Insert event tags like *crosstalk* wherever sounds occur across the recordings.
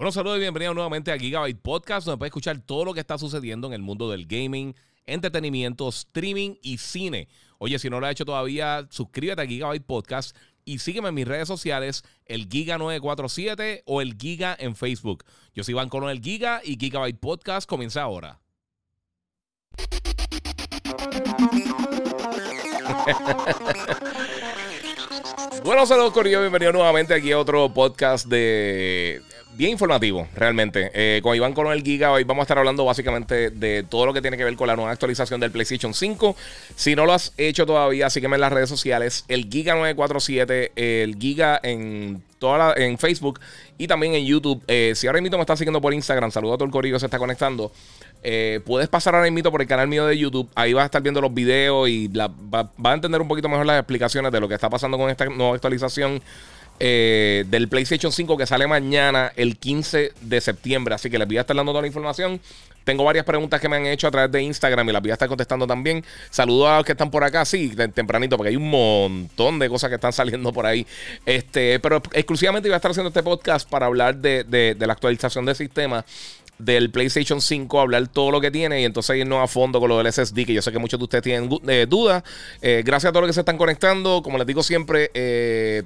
Bueno, saludos y bienvenidos nuevamente a Gigabyte Podcast, donde puedes escuchar todo lo que está sucediendo en el mundo del gaming, entretenimiento, streaming y cine. Oye, si no lo has hecho todavía, suscríbete a Gigabyte Podcast y sígueme en mis redes sociales, el Giga947 o el Giga en Facebook. Yo soy Iván el Giga y Gigabyte Podcast comienza ahora. *laughs* bueno, saludos Corillo, bienvenido nuevamente aquí a otro podcast de bien informativo, realmente. Eh, con Iván el Giga, hoy vamos a estar hablando básicamente de todo lo que tiene que ver con la nueva actualización del PlayStation 5. Si no lo has hecho todavía, sígueme en las redes sociales, el Giga947, el Giga en toda en Facebook y también en YouTube. Eh, si ahora mismo me estás siguiendo por Instagram, saludo a todo el corillo se está conectando. Eh, puedes pasar ahora mismo por el canal mío de YouTube. Ahí vas a estar viendo los videos y va, va, a entender un poquito mejor las explicaciones de lo que está pasando con esta nueva actualización. Eh, del PlayStation 5 que sale mañana el 15 de septiembre. Así que les voy a estar dando toda la información. Tengo varias preguntas que me han hecho a través de Instagram y las voy a estar contestando también. Saludos a los que están por acá, sí, tempranito, porque hay un montón de cosas que están *laughs* saliendo por ahí. Este, pero exclusivamente voy a estar haciendo este podcast para hablar de, la actualización del sistema del PlayStation 5, hablar todo lo que tiene y entonces irnos a fondo con lo del SSD, que yo sé que muchos de ustedes tienen eh, dudas. Eh, gracias a todos los que se están conectando. Como les digo siempre, eh,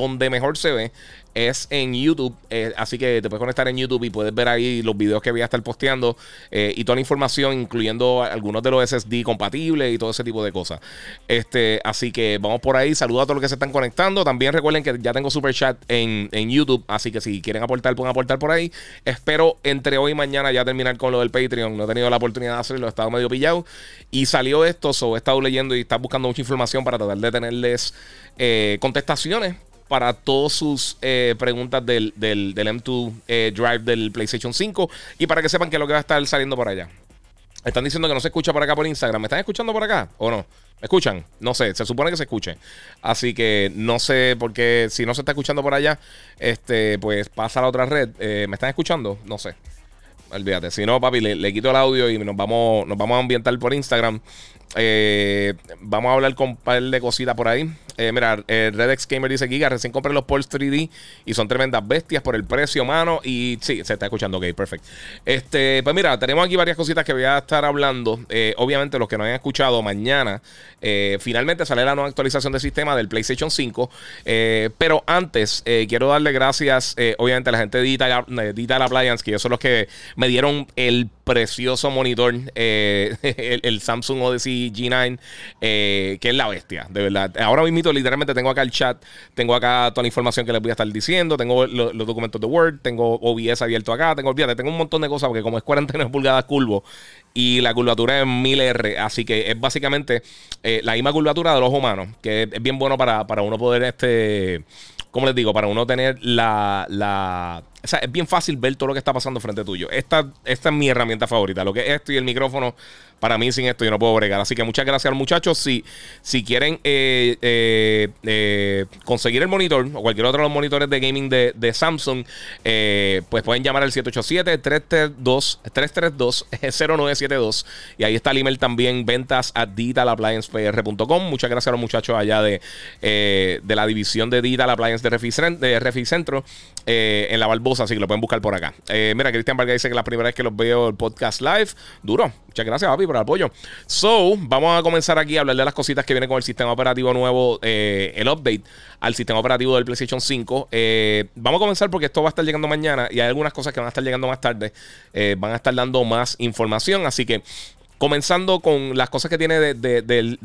donde mejor se ve es en YouTube. Eh, así que te puedes conectar en YouTube y puedes ver ahí los videos que voy a estar posteando eh, y toda la información, incluyendo algunos de los SSD compatibles y todo ese tipo de cosas. Este, así que vamos por ahí. Saludos a todos los que se están conectando. También recuerden que ya tengo super chat en, YouTube. Así que si quieren aportar, pueden aportar por ahí. Espero entre hoy y mañana ya terminar con lo del Patreon. No he tenido la oportunidad de hacerlo, he estado medio pillado. Y salió esto, so he estado leyendo y está buscando mucha información para tratar de tenerles eh, contestaciones para todas sus eh, preguntas del, M2 eh, Drive del PlayStation 5 y para que sepan qué es lo que va a estar saliendo por allá. Están diciendo que no se escucha por acá por Instagram. ¿Me están escuchando por acá o no? ¿Me escuchan? No sé, se supone que se escuche. Así que no sé, porque si no se está escuchando por allá, este, pues pasa a la otra red. Eh, ¿Me están escuchando? No sé. Olvídate. Si no, papi, le, quito el audio y nos vamos, nos vamos a ambientar por Instagram. vamos a hablar con un par de cositas por ahí. Eh, mira, eh, Redex Gamer dice Giga, recién compré los Pulse 3D y son tremendas bestias por el precio, mano. Y sí, se está escuchando, ok, perfecto. Este, pues mira, tenemos aquí varias cositas que voy a estar hablando. Eh, obviamente, los que no hayan escuchado, mañana finalmente sale la nueva actualización del sistema del PlayStation 5. pero antes, quiero darle gracias, obviamente, a la gente de Digital, Digital Appliance, que ellos son los que me dieron el precioso monitor, *laughs* el, el, Samsung Odyssey G9, que es la bestia, de verdad. Ahora mismo literalmente tengo acá el chat, tengo acá toda la información que les voy a estar diciendo, tengo los documentos de Word, tengo OBS abierto acá, tengo, olvídate, tengo un montón de cosas porque como es 49 pulgadas curvo y la curvatura es 1000R, así que es básicamente eh, la misma curvatura de los humanos, que es, bien bueno para, para uno poder, este, como les digo, para uno tener la, la o sea, es bien fácil ver todo lo que está pasando frente tuyo. Esta, esta es mi herramienta favorita. Lo que es esto y el micrófono para mí sin esto yo no puedo bregar. Así que muchas gracias muchachos. Si, si quieren eh, eh, eh, conseguir el monitor o cualquier otro de los monitores de gaming de, Samsung, pues pueden llamar al 787-332-0972 y ahí está el email también, ventas a digitalappliancepr.com. Muchas gracias a los muchachos allá de, de la división de Digital Appliance de Reficentro de en la Barbosa, así que lo pueden buscar por acá. mira, Cristian Vargas dice que la primera vez que los veo el podcast live, duro. Muchas gracias, papi, por el apoyo. So, vamos a comenzar aquí a hablar de las cositas que vienen con el sistema operativo nuevo, eh, el update al sistema operativo del PlayStation 5. Eh, vamos a comenzar porque esto va a estar llegando mañana y hay algunas cosas que van a estar llegando más tarde. Eh, van a estar dando más información, así que comenzando con las cosas que tiene de,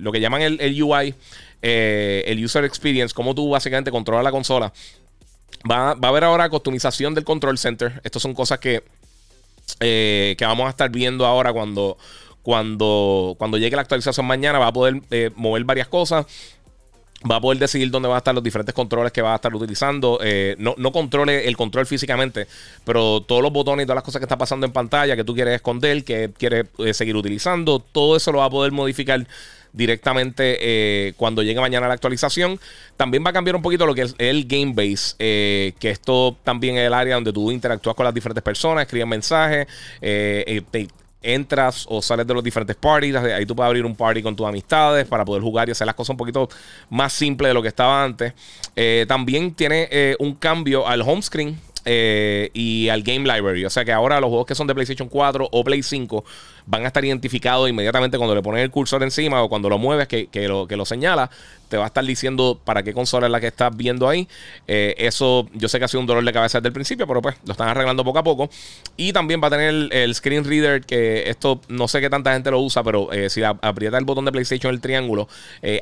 lo que llaman el, UI, el User Experience, cómo tú básicamente controlas la consola. Va, va, a haber ahora customización del Control Center. Estas son cosas que eh, que vamos a estar viendo ahora cuando, cuando, cuando llegue la actualización mañana. Va a poder eh, mover varias cosas. Va a poder decidir dónde van a estar los diferentes controles que va a estar utilizando. Eh, no, no, controle el control físicamente, pero todos los botones y todas las cosas que está pasando en pantalla que tú quieres esconder, que quieres seguir utilizando, todo eso lo va a poder modificar directamente eh, cuando llegue mañana la actualización. También va a cambiar un poquito lo que es el game base, eh, que esto también es el área donde tú interactúas con las diferentes personas, escribes mensajes, eh, entras o sales de los diferentes parties. Ahí tú puedes abrir un party con tus amistades para poder jugar y hacer las cosas un poquito más simples de lo que estaba antes. también tiene un cambio al home screen. y al Game Library. O sea que ahora los juegos que son de PlayStation 4 o Play 5 van a estar identificados inmediatamente cuando le ponen el cursor encima o cuando lo mueves, que, lo, que lo señala, te va a estar diciendo para qué consola es la que estás viendo ahí. Eh, eso yo sé que ha sido un dolor de cabeza desde el principio, pero pues lo están arreglando poco a poco. Y también va a tener el, screen reader, que esto no sé qué tanta gente lo usa, pero eh, si aprieta el botón de PlayStation, el triángulo,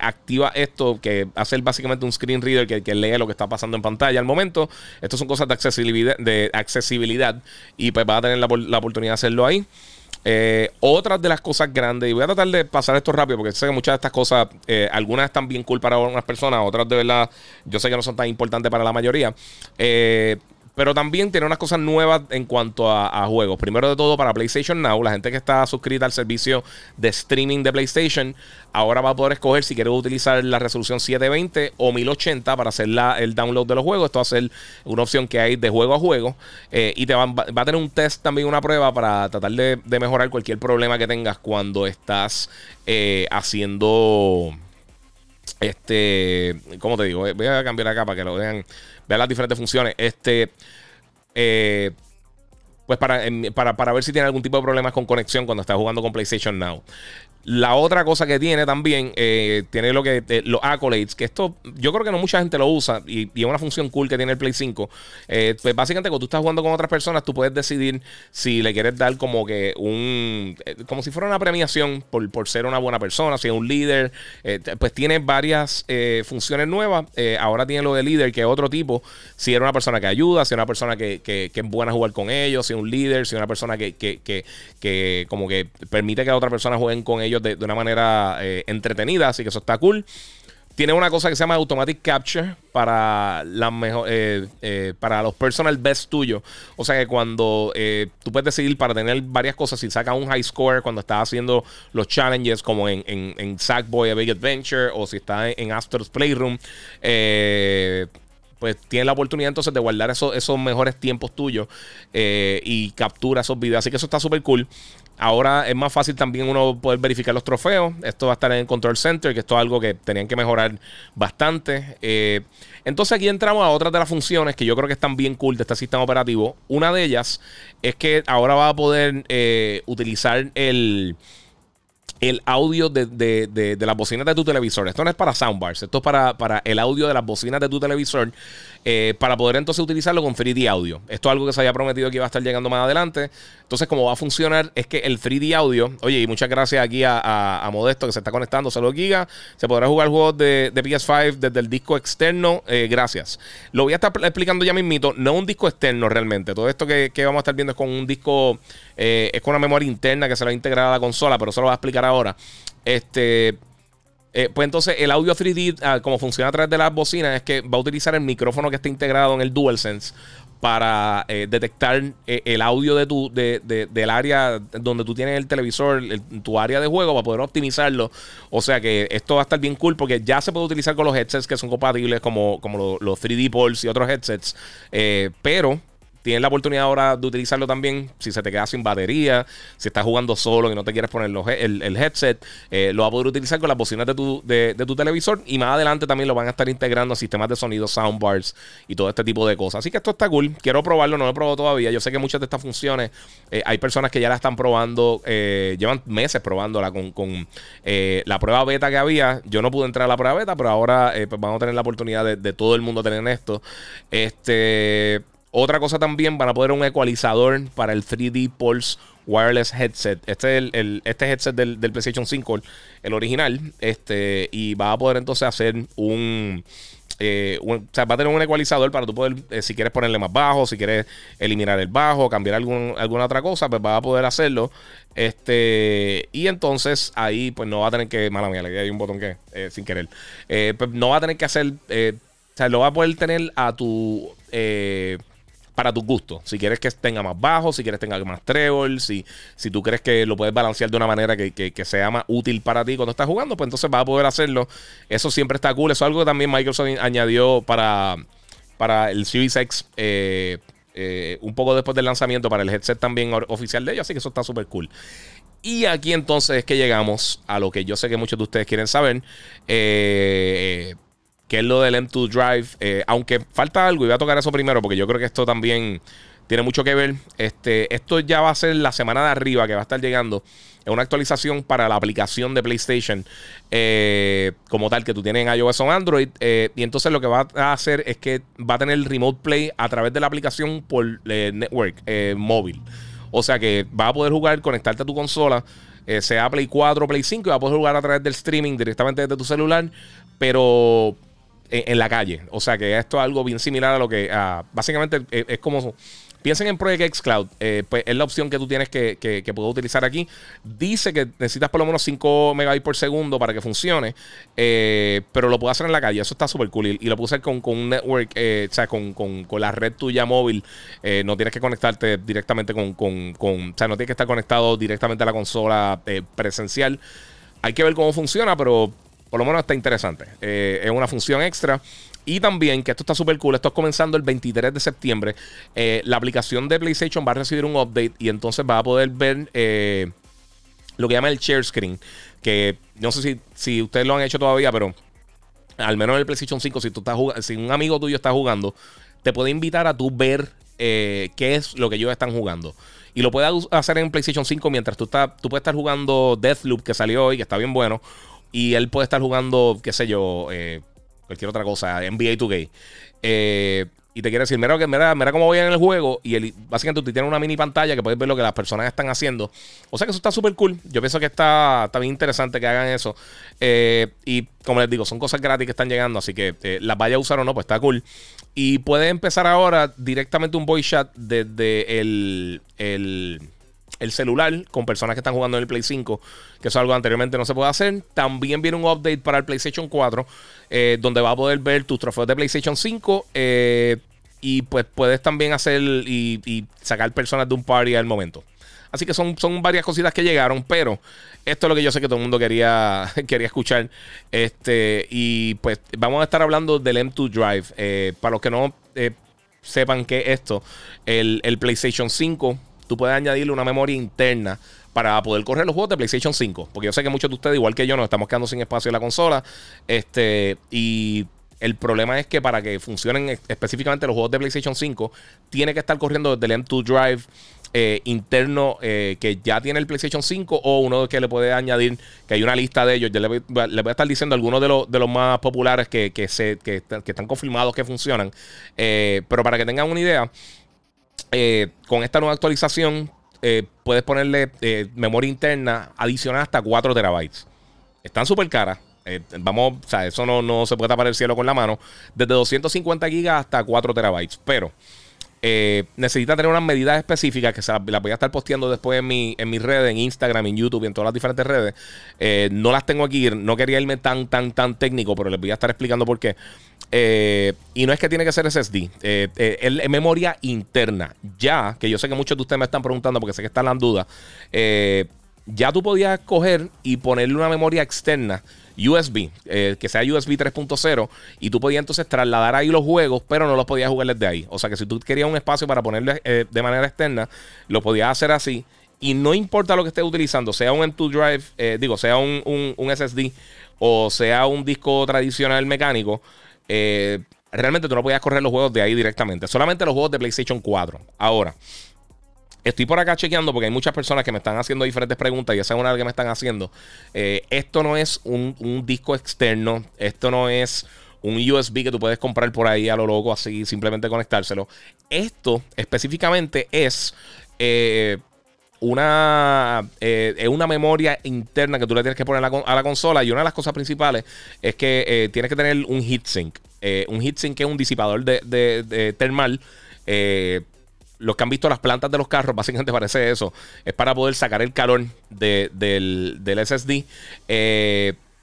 activa esto que hace básicamente un screen reader que, que lee lo que está pasando en pantalla al momento. Estas son cosas de accesibilidad de accesibilidad y pues va a tener la, oportunidad de hacerlo ahí. Eh, otras de las cosas grandes, y voy a tratar de pasar esto rápido porque sé que muchas de estas cosas, eh, algunas están bien cool para algunas personas, otras de verdad, yo sé que no son tan importantes para la mayoría. Eh, pero también tiene unas cosas nuevas en cuanto a, juegos. Primero de todo, para PlayStation Now, la gente que está suscrita al servicio de streaming de PlayStation, ahora va a poder escoger si quiere utilizar la resolución 720 o 1080 para hacer el download de los juegos. Esto va a ser una opción que hay de juego a juego. Eh, y te va, a tener un test también, una prueba para tratar de, mejorar cualquier problema que tengas cuando estás eh, haciendo. Este, ¿cómo te digo? Voy a cambiar acá para que lo vean vean las diferentes funciones. Este. Eh, pues para, para, para, ver si tiene algún tipo de problemas con conexión cuando está jugando con PlayStation Now. La otra cosa que tiene también, eh, tiene lo que eh, los accolades, que esto yo creo que no mucha gente lo usa y, es una función cool que tiene el Play 5. Eh, pues básicamente cuando tú estás jugando con otras personas, tú puedes decidir si le quieres dar como que un, como si fuera una premiación por, por ser una buena persona, si es un líder. pues tiene varias funciones nuevas. ahora tiene lo de líder, que es otro tipo. Si era una persona que ayuda, si es una persona que, que, es buena jugar con ellos, si un líder, si una persona que, que, que como que permite que otras personas jueguen con ellos de, una manera eh, entretenida, así que eso está cool. Tiene una cosa que se llama Automatic Capture para, la mejor, eh, eh, para los personal best tuyos. O sea que cuando tú puedes decidir para tener varias cosas, si sacas un high score cuando estás haciendo los challenges, como en, en, Sackboy A Big Adventure, o si estás en, Astor's Playroom, pues tienes la oportunidad entonces de guardar esos, esos mejores tiempos tuyos y captura esos videos. Así que eso está súper cool. Ahora es más fácil también uno poder verificar los trofeos. Esto va a estar en el Control Center, que esto es algo que tenían que mejorar bastante. Eh, entonces aquí entramos a otras de las funciones que yo creo que están bien cool de este sistema operativo. Una de ellas es que ahora va a poder eh, utilizar el el audio de, de, de, las bocinas de tu televisor. Esto no es para soundbars, esto es para, para el audio de las bocinas de tu televisor. Eh, para poder entonces utilizarlo con 3D audio. Esto es algo que se había prometido que iba a estar llegando más adelante. Entonces, como va a funcionar, es que el 3D audio, oye, y muchas gracias aquí a, Modesto que se está conectando, saludos Giga. Se podrá jugar juegos de, PS5 desde el disco externo. Eh, gracias. Lo voy a estar explicando ya mismito, no un disco externo realmente. Todo esto que, vamos a estar viendo es con un disco, eh, es con una memoria interna que se va a integrar a la consola, pero eso lo voy a explicar ahora. Este, eh, pues entonces el audio 3D, ah, como funciona a través de las bocinas, es que va a utilizar el micrófono que está integrado en el DualSense para eh, detectar eh, el audio de tu, del área donde tú tienes el televisor, tu área de juego, para poder optimizarlo. O sea que esto va a estar bien cool porque ya se puede utilizar con los headsets que son compatibles como, como los, los 3D Pulse y otros headsets. pero tienes la oportunidad ahora de utilizarlo también si se te queda sin batería, si estás jugando solo y no te quieres poner el, headset, eh, lo vas a poder utilizar con las bocinas de tu, de, tu televisor y más adelante también lo van a estar integrando a sistemas de sonido, soundbars y todo este tipo de cosas. Así que esto está cool. Quiero probarlo, no lo he probado todavía. Yo sé que muchas de estas funciones eh, hay personas que ya la están probando, eh, llevan meses probándola con, con la prueba beta que había. Yo no pude entrar a la prueba beta, pero ahora pues vamos a tener la oportunidad de todo el mundo tener esto. Este. Otra cosa también, van a poder un ecualizador para el 3D Pulse Wireless Headset. Este es el, este headset del, PlayStation 5, el original. Este, y va a poder entonces hacer un, eh, o sea, va a tener un ecualizador para tú poder, eh, si quieres ponerle más bajo, si quieres eliminar el bajo, cambiar algún, alguna otra cosa, pues va a poder hacerlo. Este, y entonces ahí, pues no va a tener que, mala mía, le hay un botón que, eh, sin querer, pues no va a tener que hacer, o sea, lo va a poder tener a tu para tu gusto. Si quieres que tenga más bajo, si quieres que tenga más treble, si, si tú crees que lo puedes balancear de una manera que, sea más útil para ti cuando estás jugando, pues entonces vas a poder hacerlo. Eso siempre está cool. Eso es algo que también Microsoft añadió para, para el Series X. Eh, eh, un poco después del lanzamiento para el headset también oficial de ellos, así que eso está súper cool. Y aquí entonces es que llegamos a lo que yo sé que muchos de ustedes quieren saber. Eh, que es lo del M2 Drive. aunque falta algo, y voy a tocar eso primero, porque yo creo que esto también tiene mucho que ver. Este, esto ya va a ser la semana de arriba que va a estar llegando. Es una actualización para la aplicación de PlayStation eh, como tal que tú tienes en iOS o Android. Eh, y entonces lo que va a hacer es que va a tener Remote Play a través de la aplicación por eh, network móvil. O sea que va a poder jugar, conectarte a tu consola, sea Play 4 o Play 5, y va a poder jugar a través del streaming directamente desde tu celular, pero en, la calle. O sea que esto es algo bien similar a lo que básicamente es como Piensen en Project X Cloud. Eh, pues es la opción que tú tienes que, que, puedes utilizar aquí. Dice que necesitas por lo menos 5 megabytes por segundo para que funcione. Eh, pero lo puedes hacer en la calle. Eso está súper cool. Y, lo puedes hacer con, un network, eh, o sea, con, la red tuya móvil. no tienes que conectarte directamente con, con, O sea, no tienes que estar conectado directamente a la consola presencial. Hay que ver cómo funciona, pero por lo menos está interesante. es una función extra. Y también, que esto está súper cool, esto es comenzando el 23 de septiembre. Eh, la aplicación de PlayStation va a recibir un update y entonces va a poder ver eh, lo que llama el share screen. Que no sé si, si ustedes lo han hecho todavía, pero al menos en el PlayStation 5, si, tú estás jugando, si un amigo tuyo está jugando, te puede invitar a tú ver eh, qué es lo que ellos están jugando. Y lo puedes hacer en PlayStation 5 mientras tú, estás, tú puedes estar jugando Deathloop, que salió hoy, que está bien bueno. Y él puede estar jugando, qué sé yo, cualquier otra cosa, NBA 2K. Eh, y te quiere decir, mira, mira, mira cómo voy en el juego. Y básicamente tú tienes una mini pantalla que puedes ver lo que las personas están haciendo. O sea que eso está súper cool. Yo pienso que está, está, bien interesante que hagan eso. Eh, y como les digo, son cosas gratis que están llegando. Así que eh, las vaya a usar o no, pues está cool. Y puedes empezar ahora directamente un voice chat desde el, el el celular con personas que están jugando en el Play 5, que es algo anteriormente no se puede hacer. También viene un update para el PlayStation 4, eh, donde va a poder ver tus trofeos de PlayStation 5. Eh, y pues puedes también hacer y, sacar personas de un party al momento. Así que son, son varias cositas que llegaron, pero esto es lo que yo sé que todo el mundo quería, *laughs* quería escuchar. Este, y pues vamos a estar hablando del M2 Drive. Eh, para los que no sepan qué es esto, el, el PlayStation 5 tú puedes añadirle una memoria interna para poder correr los juegos de PlayStation 5. Porque yo sé que muchos de ustedes, igual que yo, nos estamos quedando sin espacio en la consola. Este, y el problema es que para que funcionen específicamente los juegos de PlayStation 5, tiene que estar corriendo desde el M2 Drive eh, interno eh, que ya tiene el PlayStation 5 o uno que le puede añadir, que hay una lista de ellos. Yo le voy, a estar diciendo algunos de los, de los más populares que, que, se, que, están confirmados que funcionan. Eh, pero para que tengan una idea, eh, con esta nueva actualización eh, puedes ponerle eh, memoria interna adicional hasta 4 terabytes. Están súper caras. vamos, o sea, eso no, no, se puede tapar el cielo con la mano. Desde 250 gigas hasta 4 terabytes. Pero necesita tener unas medidas específicas que se las, voy a estar posteando después en mi, en mis redes, en Instagram, en YouTube y en todas las diferentes redes. no las tengo aquí. No quería irme tan, tan, tan técnico, pero les voy a estar explicando por qué. Eh, y no es que tiene que ser SSD, eh, eh, es memoria interna. Ya, que yo sé que muchos de ustedes me están preguntando porque sé que están las dudas, ya tú podías coger y ponerle una memoria externa USB, que sea USB 3.0, y tú podías entonces trasladar ahí los juegos, pero no los podías jugar desde ahí. O sea que si tú querías un espacio para ponerle de manera externa, lo podías hacer así. Y no importa lo que estés utilizando, sea un M2 Drive, digo, sea un, un SSD o sea un disco tradicional mecánico, eh, realmente tú no podías correr los juegos de ahí directamente. Solamente los juegos de PlayStation 4. Ahora, estoy por acá chequeando porque hay muchas personas que me están haciendo diferentes preguntas y esa es una que me están haciendo. Eh, esto no es un, disco externo. Esto no es un USB que tú puedes comprar por ahí a lo loco, así simplemente conectárselo. Esto específicamente es eh, una, eh, una memoria interna que tú le tienes que poner a la, consola. Y una de las cosas principales es que eh, tienes que tener un heatsink. Eh, un heatsink que es un disipador de, de, termal. los que han visto las plantas de los carros, *laughs* básicamente parece eso. Es para poder sacar el calor del, del SSD.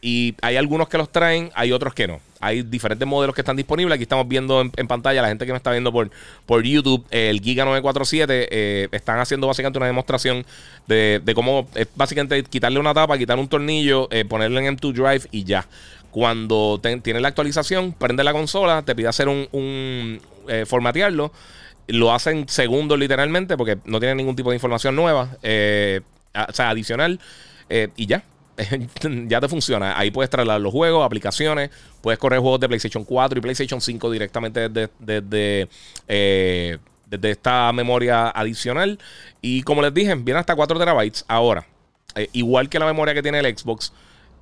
y hay algunos que los traen, hay otros que no. Hay diferentes modelos que están disponibles. Aquí estamos viendo en, pantalla, la gente que me está viendo por, por YouTube, el Giga 947, eh, están haciendo básicamente una demostración de, cómo es básicamente quitarle una tapa, quitar un tornillo, eh, ponerle en M2 Drive y ya. Cuando tiene la actualización, prende la consola, te pide hacer un, eh, formatearlo. Lo hacen segundos literalmente porque no tiene ningún tipo de información nueva, o sea, adicional. y ya, *laughs* ya te funciona. Ahí puedes trasladar los juegos, aplicaciones, puedes correr juegos de PlayStation 4 y PlayStation 5 directamente desde, eh, desde, esta memoria adicional. Y como les dije, viene hasta 4 terabytes. Ahora, eh, igual que la memoria que tiene el Xbox,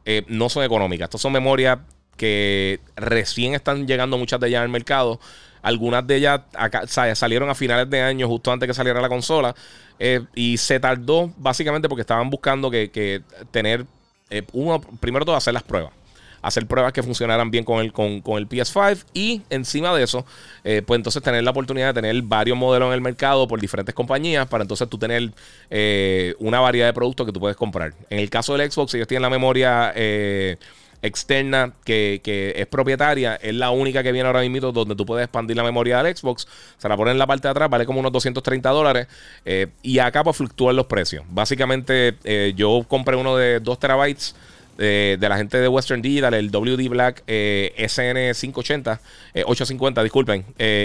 eh, no son económicas. Estas son memorias que recién están llegando muchas de ellas al mercado. Algunas de ellas salieron a finales de año, justo antes que saliera la consola. Y se tardó básicamente porque estaban buscando que, tener, eh, uno, primero todo, hacer las pruebas. Hacer pruebas que funcionaran bien con el, con, el PS5 y encima de eso, eh, pues entonces tener la oportunidad de tener varios modelos en el mercado por diferentes compañías para entonces tú tener una variedad de productos que tú puedes comprar. En el caso del Xbox, ellos tienen la memoria externa que, es propietaria, es la única que viene ahora mismo donde tú puedes expandir la memoria del Xbox. Se la ponen en la parte de atrás, vale como unos 230 dólares. Eh, y acá pues fluctúan los precios. Básicamente, eh, yo compré uno de 2 terabytes. De, la gente de Western Digital, el WD Black eh, SN580, 850, disculpen.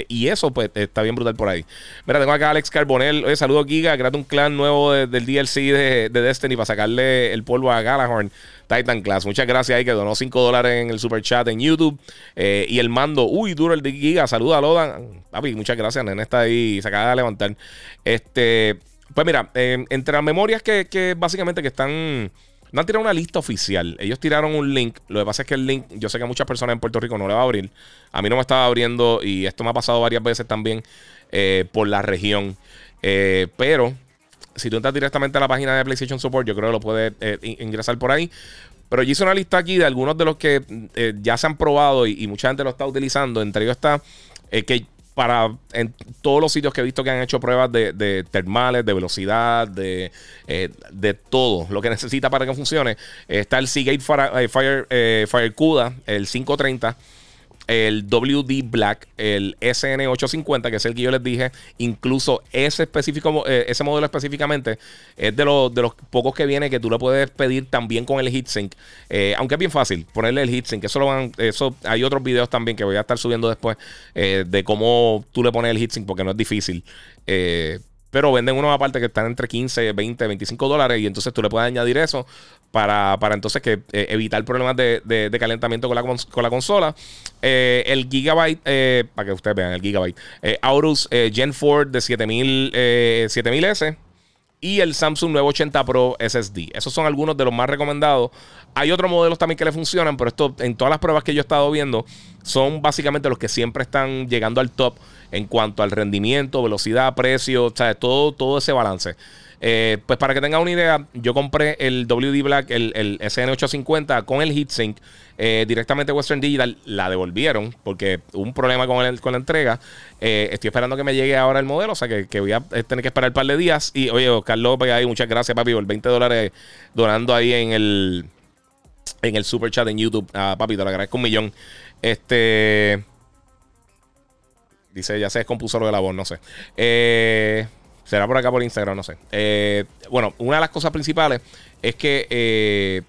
y eso, pues, está bien brutal por ahí. Mira, tengo acá a Alex Carbonell. Oye, saludo Giga, créate un clan nuevo del DLC de, de, Destiny para sacarle el polvo a Galahorn. Titan Class. Muchas gracias ahí que donó 5 dólares en el super chat en YouTube. Eh, y el mando, uy, duro el de Giga. Saluda a Lodan. Papi, muchas gracias. Nene está ahí, se acaba de levantar. Este, pues mira, em, entre las memorias que, básicamente que están. No han tirado una lista oficial. Ellos tiraron un link. Lo que pasa es que el link, yo sé que a muchas personas en Puerto Rico no le va a abrir. A mí no me estaba abriendo y esto me ha pasado varias veces también eh, por la región. Eh, pero si tú entras directamente a la página de PlayStation Support, yo creo que lo puedes eh, ingresar por ahí. Pero yo hice una lista aquí de algunos de los que eh, ya se han probado y, mucha gente lo está utilizando. Entre ellos está eh, que para en todos los sitios que he visto que han hecho pruebas de, termales, de velocidad, de, de, todo lo que *laughs* necesita para que funcione. Está el Seagate Fire, Fire, Fire CUDA, el 530 el WD Black, el SN850, que es el que yo les dije, incluso ese específico, eh, ese modelo específicamente, es de, los, de los pocos que viene que tú le puedes pedir también con el heatsink. Eh, aunque es bien fácil ponerle el heatsink. Eso lo van, eso, hay otros videos también que voy a estar subiendo después eh, de cómo tú le pones el heatsink, porque no es difícil. Pero venden unos aparte que están entre 15, 20, 25 dólares y entonces tú le puedes añadir eso para, para entonces que eh, evitar problemas de, de, calentamiento con la, con la consola. Eh, el Gigabyte, eh, para que ustedes vean el Gigabyte, Aorus Gen 4 de 7000, 7000S y el Samsung 980 Pro SSD. Esos son algunos de los más recomendados. Hay otros modelos también que le funcionan, pero esto en todas las pruebas que yo he estado viendo son básicamente los que siempre están llegando al top en cuanto al rendimiento, velocidad, precio, o sea, todo, todo ese balance. Eh, pues para que tengan una idea, yo compré el WD Black, el, el SN850 con el heatsink eh, directamente Western Digital. La devolvieron porque hubo un problema con, el, con la entrega. Eh, estoy esperando que me llegue ahora el modelo, o sea que, voy a tener que esperar un par de días. Y oye, Oscar López, ahí, muchas gracias, papi, por 20 dólares donando ahí en el, en el super chat en YouTube. Ah, papi, te lo agradezco un millón. Este. Dice, ya se descompuso lo de la voz, no sé. Eh. Será por acá por Instagram, no sé. Eh, bueno, una de las cosas principales es que eh,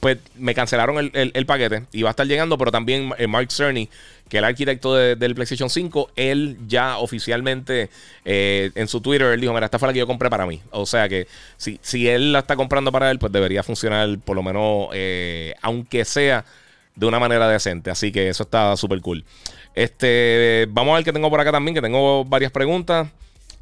pues me cancelaron el, paquete y va a estar llegando, pero también eh, Mark Cerny, que es el arquitecto del PlayStation 5, él ya oficialmente en su Twitter, él dijo, mira, esta fue la que yo compré para mí. O sea que si, si él la está comprando para él, pues debería funcionar por lo menos, aunque sea de una manera decente. Así que eso está súper cool. Este, vamos a ver qué tengo por acá también, que tengo varias preguntas.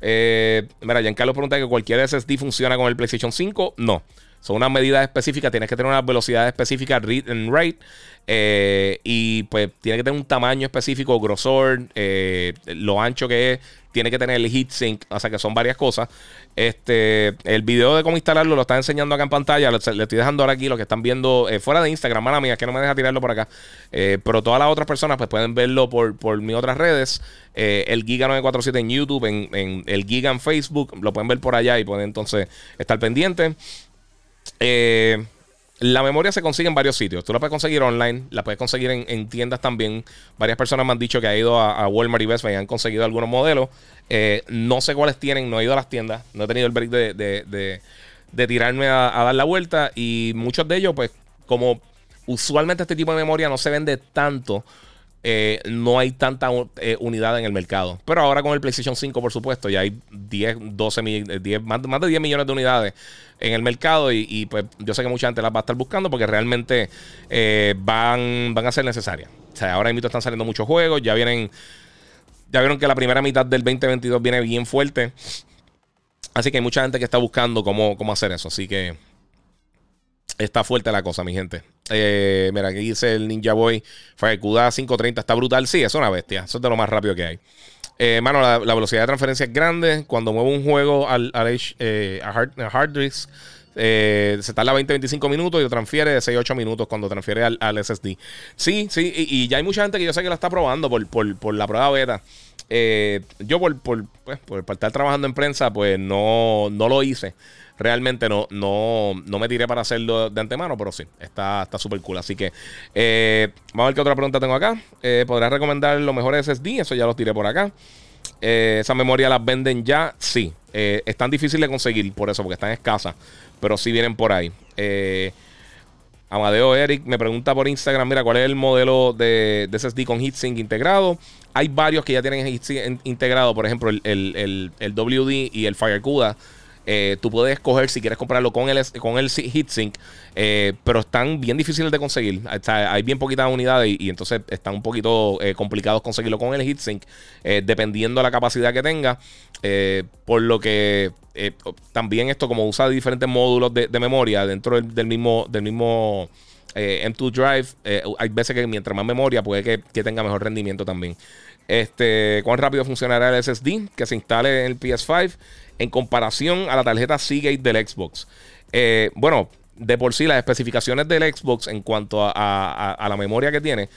Eh, mira, Giancarlo pregunta que cualquier SSD funciona con el PlayStation 5. No. Son unas medidas específicas. Tienes que tener una velocidad específica, read and write. Eh, y pues tiene que tener un tamaño específico, grosor, eh, lo ancho que es. Tiene que tener el heatsink. O sea que son varias cosas. Este, el video de cómo instalarlo lo está enseñando acá en pantalla. Le, estoy dejando ahora aquí los que están viendo fuera de Instagram. Mala mía, que no me deja tirarlo por acá. pero todas las otras personas pues pueden verlo por, por mis otras redes. Eh, el Giga 947 en YouTube, en, el Giga en Facebook, lo pueden ver por allá y pueden entonces estar pendientes. Eh, la memoria se consigue en varios sitios. Tú la puedes conseguir online, la puedes conseguir en, tiendas también. Varias personas me han dicho que ha ido a, Walmart y Best Buy y han conseguido algunos modelos. Eh, no sé cuáles tienen, no he ido a las tiendas, no he tenido el break de, tirarme a, a, dar la vuelta. Y muchos de ellos, pues, como usualmente este tipo de memoria no se vende tanto eh, no hay tanta eh, unidad en el mercado. Pero ahora con el PlayStation 5, por supuesto, ya hay 10, 12 10, más, de 10 millones de unidades en el mercado y, pues yo sé que mucha gente las va a estar buscando porque realmente eh, van, van a ser necesarias. O sea, ahora mismo están saliendo muchos juegos, ya vienen, ya vieron que la primera mitad del 2022 viene bien fuerte. Así que hay mucha gente que está buscando cómo, cómo hacer eso. Así que Está fuerte la cosa, mi gente. Eh, mira, aquí dice el Ninja Boy. Firecuda 530 está brutal. Sí, es una bestia. Eso es de lo más rápido que hay. Eh, mano, la, velocidad de transferencia es grande. Cuando muevo un juego al, eh, a hard, disk, eh, se tarda 20-25 minutos y lo transfiere de 6-8 minutos cuando transfiere al, SSD. Sí, sí, y, ya hay mucha gente que yo sé que lo está probando por, la prueba beta. yo por, por, pues, por, estar trabajando en prensa, pues no, no lo hice realmente no, no, no me tiré para hacerlo de antemano, pero sí, está súper cool. Así que eh, vamos a ver qué otra pregunta tengo acá. Eh, ¿Podrás recomendar los mejores SSD? Eso ya los tiré por acá. Eh, ¿Esas memorias las venden ya? Sí. es tan difícil de conseguir por eso, porque están escasas. Pero sí vienen por ahí. Amadeo Eric me pregunta por Instagram, mira, ¿cuál es el modelo de, SSD con heatsink integrado? Hay varios que ya tienen heatsink integrado, por ejemplo, el, el, el WD y el FireCuda eh, tú puedes escoger si quieres comprarlo con el, con el heatsink, eh, pero están bien difíciles de conseguir. hay bien poquitas unidades y, entonces están un poquito eh, complicados conseguirlo con el heatsink, dependiendo de la capacidad que tenga. por lo que también esto, como usa diferentes módulos de, memoria dentro del, mismo, del mismo M2 Drive, hay veces que mientras más memoria puede que, que tenga mejor rendimiento también. Este, ¿Cuán rápido funcionará el SSD que se instale en el PS5? En comparación a la tarjeta Seagate del Xbox. Eh, bueno, de por sí las especificaciones del Xbox en cuanto a, la memoria que tiene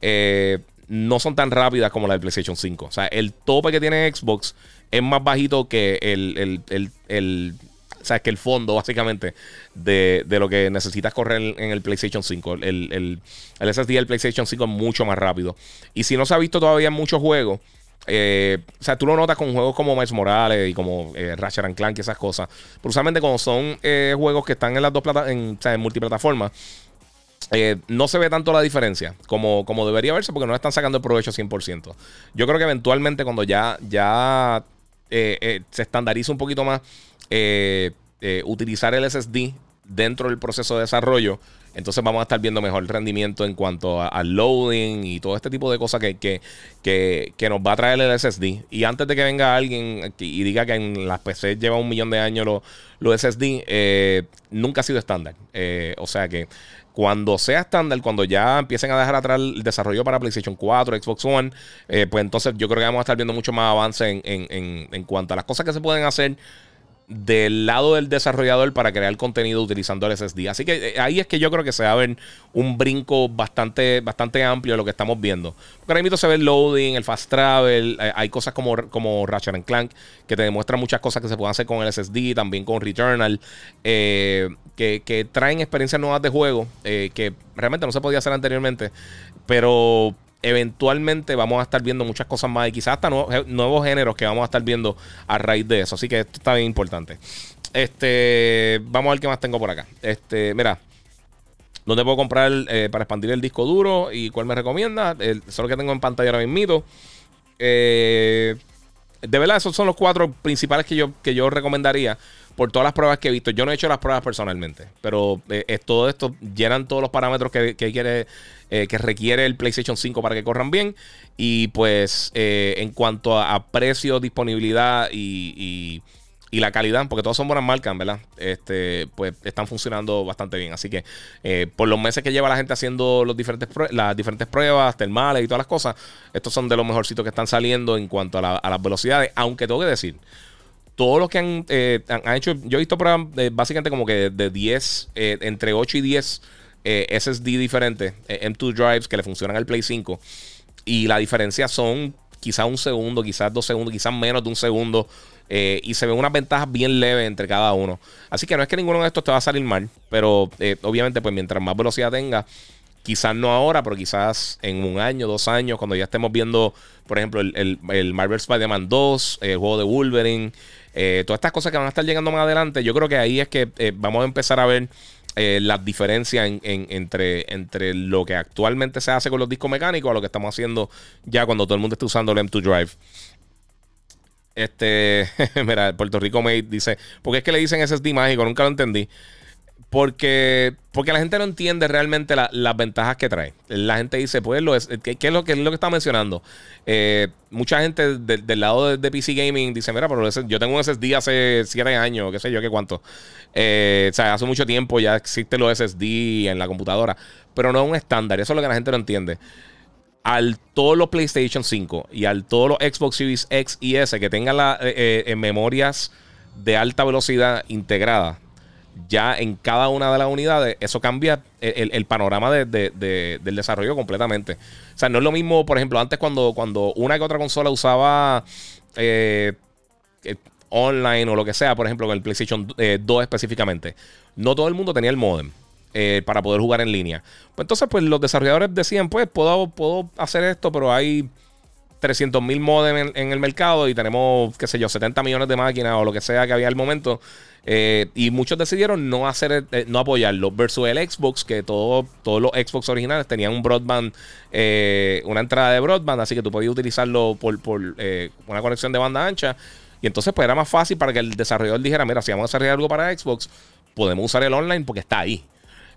eh, no son tan rápidas como la del PlayStation 5. O sea, el tope que tiene Xbox es más bajito que el, el, sea, que el fondo, básicamente, de, lo que necesitas correr en, el PlayStation 5. El, el, el SSD del PlayStation 5 es mucho más rápido. Y si no se ha visto todavía en muchos juegos, eh, o sea, tú lo notas con juegos como Miles Morales y como eh, Ratchet and Clank y esas cosas. Pero usualmente cuando son eh, juegos que están en las dos plataformas, en, o sea, en multiplataforma, eh, no se ve tanto la diferencia como, como debería verse porque no están sacando el provecho 100%. Yo creo que eventualmente cuando ya, ya se estandariza un poquito más utilizar el SSD dentro del proceso de desarrollo, entonces vamos a estar viendo mejor rendimiento en cuanto al loading y todo este tipo de cosas que, que, nos va a traer el SSD. Y antes de que venga alguien y diga que en las PC lleva un millón de años los lo SSD, eh, nunca ha sido estándar. Eh, o sea que cuando sea estándar, cuando ya empiecen a dejar atrás el desarrollo para PlayStation 4, Xbox One, eh, pues entonces yo creo que vamos a estar viendo mucho más avance en, en, en cuanto a las cosas que se pueden hacer del lado del desarrollador para crear contenido utilizando el SSD. Así que eh, ahí es que yo creo que se va a ver un brinco bastante, bastante amplio de lo que estamos viendo. Porque ahora mismo se ve el loading, el fast travel, eh, hay cosas como, como Ratchet Clank que te demuestran muchas cosas que se pueden hacer con el SSD, también con Returnal, eh, que, traen experiencias nuevas de juego que realmente no se podía hacer anteriormente. Pero eventualmente vamos a estar viendo muchas cosas más y quizás hasta nuevos, géneros que vamos a estar viendo a raíz de eso. Así que esto está bien importante. Este, vamos a ver qué más tengo por acá. Este, mira, ¿dónde puedo comprar eh, para expandir el disco duro y cuál me recomienda? El, que tengo en pantalla ahora mismo. Eh, de verdad, esos son los cuatro principales que yo, que yo recomendaría por todas las pruebas que he visto. Yo no he hecho las pruebas personalmente, pero eh, todo esto llenan todos los parámetros que, quiere, eh, que requiere el PlayStation 5 para que corran bien. Y pues eh, en cuanto a, precio, disponibilidad y, la calidad, porque todas son buenas marcas, ¿verdad? Este, pues están funcionando bastante bien. Así que por los meses que lleva la gente haciendo los diferentes las diferentes pruebas, termales y todas las cosas, estos son de los mejorcitos que están saliendo en cuanto a, las velocidades. Aunque tengo que decir todos los que eh, han, hecho, yo he visto eh, básicamente como que de 10, eh, entre 8 y 10 SSD diferentes, M2 drives que le funcionan al Play 5. Y la diferencia son quizás un segundo, quizás dos segundos, quizás menos de un segundo. y se ven unas ventajas bien leves entre cada uno. Así que no es que ninguno de estos te va a salir mal, pero obviamente pues mientras más velocidad tenga, quizás no ahora, pero quizás en un año, dos años, cuando ya estemos viendo, por ejemplo, el, el Marvel Spider-Man 2, el juego de Wolverine, eh, todas estas cosas que van a estar llegando más adelante, yo creo que ahí es que eh, vamos a empezar a ver eh, las diferencias entre, lo que actualmente se hace con los discos mecánicos a lo que estamos haciendo ya cuando todo el mundo está usando el M2 Drive. Este, *laughs* mira, Puerto Rico Mate dice, ¿por qué es que le dicen SSD mágico? Nunca lo entendí. Porque, porque la gente no entiende realmente las ventajas que trae. La gente dice, pues, lo es, ¿qué, es lo que, es lo que está mencionando? Eh, mucha gente del lado de, PC Gaming dice, mira, pero yo tengo un SSD hace 7 años, qué sé yo, qué cuánto. Eh, o sea, hace mucho tiempo ya existen los SSD en la computadora, pero no es un estándar. Eso es lo que la gente no entiende. Al todos los PlayStation 5 y al todos los Xbox Series X y S que tengan las eh, memorias de alta velocidad integradas ya en cada una de las unidades, eso cambia el, panorama del desarrollo completamente. O sea, no es lo mismo, por ejemplo, antes cuando, cuando una que otra consola usaba eh, eh, online o lo que sea, por ejemplo, con el PlayStation 2 eh, específicamente, no todo el mundo tenía el modem. para poder jugar en línea. Pues entonces, pues los desarrolladores decían, pues puedo, puedo hacer esto, pero hay 300 mil modem en, el mercado y tenemos, qué sé yo, 70 millones de máquinas o lo que sea que había al momento. Eh, y muchos decidieron no hacer eh, no apoyarlo. Versus el Xbox, que todo, todos los Xbox originales tenían un broadband, eh, una entrada de broadband, así que tú podías utilizarlo por, una conexión de banda ancha. Y entonces pues era más fácil para que el desarrollador dijera, mira, si vamos a desarrollar algo para Xbox, podemos usar el online porque está ahí.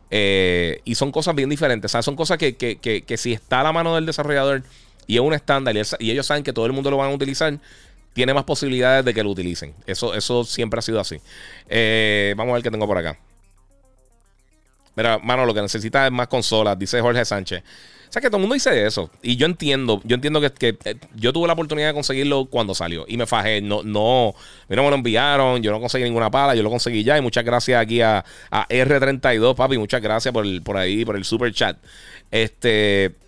y son cosas bien diferentes. son cosas que, que, si está a la mano del desarrollador y es un estándar y, ellos saben que todo el mundo lo van a utilizar, tiene más posibilidades de que lo utilicen. Eso, eso siempre ha sido así. Eh, vamos a ver qué tengo por acá. Mira, mano, lo que necesita es más consolas, dice Jorge Sánchez. O sea que todo el mundo dice eso. Y yo entiendo, yo entiendo que, eh, yo tuve la oportunidad de conseguirlo cuando salió. Y me fajé. No, no, no me lo enviaron. Yo no conseguí ninguna pala. Yo lo conseguí ya. Y muchas gracias aquí a, R32, papi. Muchas gracias por, por ahí, por el super chat. Este.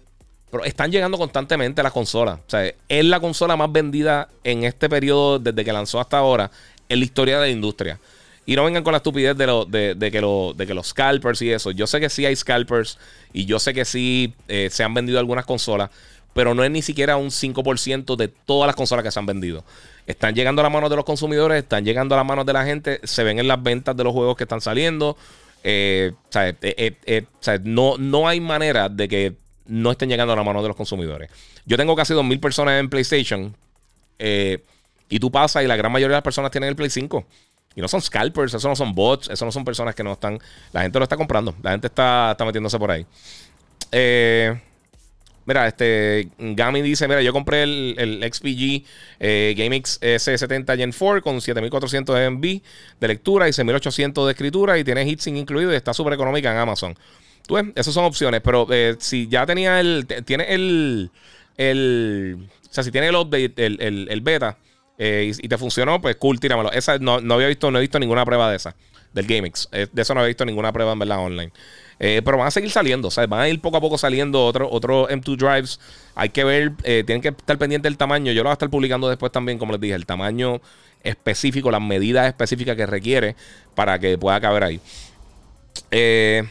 Pero están llegando constantemente las consolas. O sea, es la consola más vendida en este periodo, desde que lanzó hasta ahora, en la historia de la industria. Y no vengan con la estupidez de, lo, de, que, lo, de que los scalpers y eso. Yo sé que sí hay scalpers y yo sé que sí eh, se han vendido algunas consolas, pero no es ni siquiera un 5% de todas las consolas que se han vendido. Están llegando a las manos de los consumidores, están llegando a las manos de la gente, se ven en las ventas de los juegos que están saliendo. Eh, eh, no, no hay manera de que no estén llegando a la mano de los consumidores. Yo tengo casi 2.000 personas en PlayStation. Eh, y tú pasas y la gran mayoría de las personas tienen el Play 5. Y no son scalpers, eso no son bots, eso no son personas que no están. La gente lo está comprando, la gente está, está metiéndose por ahí. Eh, mira, este Gami dice: Mira, yo compré el, el XPG eh, GameX S70 Gen 4 con 7400 MB de lectura y 6800 de escritura y tiene heatsink incluido y está súper económica en Amazon. Pues, esas son opciones, pero eh, si ya tenía el. Tiene el. el o sea, si tiene el update, el, beta, eh, y, te funcionó, pues cool, tíramelo. Esa no, no, había visto, no he visto ninguna prueba de esa, del GameX. Eh, de eso no había visto ninguna prueba en verdad online. pero van a seguir saliendo, sea, van a ir poco a poco saliendo otros otro M2 Drives. Hay que ver, tienen que estar pendientes del tamaño. Yo lo voy a estar publicando después también, como les dije, el tamaño específico, las medidas específicas que requiere para que pueda caber ahí. Eh.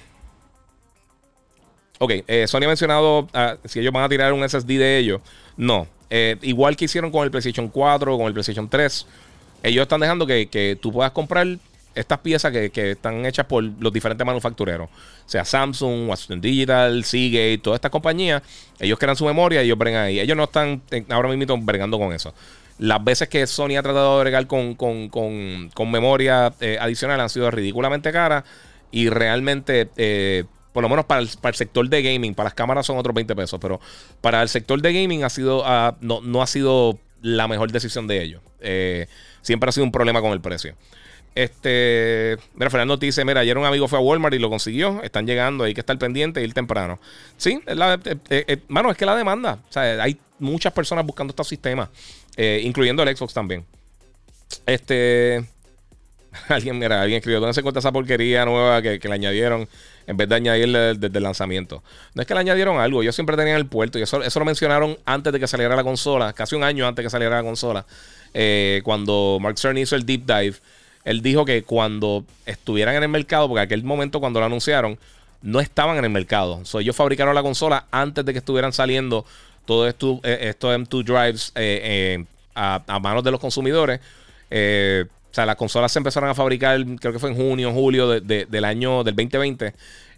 Ok, eh, Sony ha mencionado ah, si ellos van a tirar un SSD de ellos. No. Eh, igual que hicieron con el PlayStation 4, con el PlayStation 3. Ellos están dejando que, tú puedas comprar estas piezas que, están hechas por los diferentes manufactureros. Sea, Samsung, Washington Digital, Seagate, todas estas compañías. Ellos crean su memoria y ellos bregan ahí. Ellos no están ahora mismo bregando con eso. Las veces que Sony ha tratado de bregar con, con, memoria eh, adicional han sido ridículamente caras. Y realmente por lo menos para el, sector de gaming, para las cámaras son otros 20 pesos, pero para el sector de gaming ha sido, ah, no, ha sido la mejor decisión de ellos. Eh, siempre ha sido un problema con el precio. Este, mira, Fernando te dice, mira, ayer un amigo fue a Walmart y lo consiguió, están llegando, hay que estar pendiente e ir temprano. Sí, la, eh, eh, mano, es que la demanda, o sea, hay muchas personas buscando estos sistemas, incluyendo el Xbox también. Este, *laughs* alguien, mira, alguien escribió, ¿dónde se encuentra esa porquería nueva que, que le añadieron? en vez de añadirle desde el lanzamiento. No es que le añadieron algo, yo siempre tenía el puerto y eso, eso lo mencionaron antes de que saliera la consola, casi un año antes de que saliera la consola, eh, cuando Mark Cerny hizo el deep dive. Él dijo que cuando estuvieran en el mercado, porque aquel momento cuando lo anunciaron, no estaban en el mercado. So, ellos fabricaron la consola antes de que estuvieran saliendo todos estos, eh, estos M2 drives eh, a, manos de los consumidores. O sea, las consolas se empezaron a fabricar, creo que fue en junio, julio del año del 2020.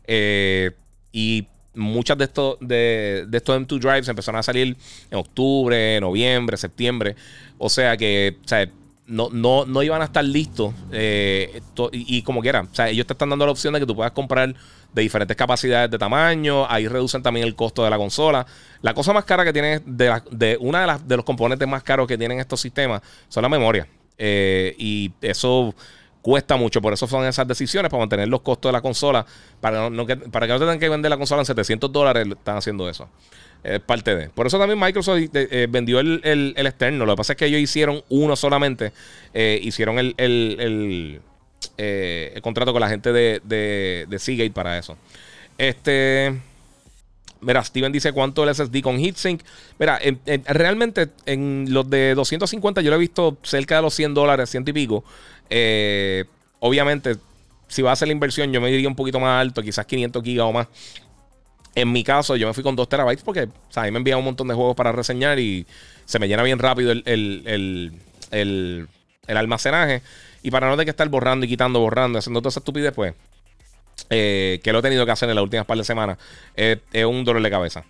Eh, y muchas de estos, de, estos M2 Drives empezaron a salir en octubre, noviembre, septiembre. O sea que, o sea, no, no, no iban a estar listos. Eh, y, como quiera, o sea, ellos te están dando la opción de que tú puedas comprar de diferentes capacidades de tamaño. Ahí reducen también el costo de la consola. La cosa más cara que tiene, de, de una de, las, de los componentes más caros que tienen estos sistemas, son la memoria. Eh, y eso cuesta mucho. Por eso son esas decisiones, para mantener los costos de la consola. Para, no, que, para que no tengan que vender la consola en 700 dólares, están haciendo eso. Es parte de. Por eso también Microsoft eh, eh, vendió el, externo. Lo que pasa es que ellos hicieron uno solamente. hicieron el, el, contrato con la gente de, de, Seagate para eso. Este. Mira, Steven dice cuánto el SSD con heatsink. Mira, realmente en los de 250 yo lo he visto cerca de los 100 dólares, 100 y pico. Eh, obviamente, si va a hacer la inversión, yo me diría un poquito más alto, quizás 500 gigas o más. En mi caso, yo me fui con 2 terabytes porque o ahí me envían un montón de juegos para reseñar y se me llena bien rápido el, el, el, el almacenaje. Y para no tener que estar borrando y quitando, borrando, haciendo toda esa estupidez, pues eh, que lo he tenido que hacer en las últimas par de semanas, es un dolor de cabeza.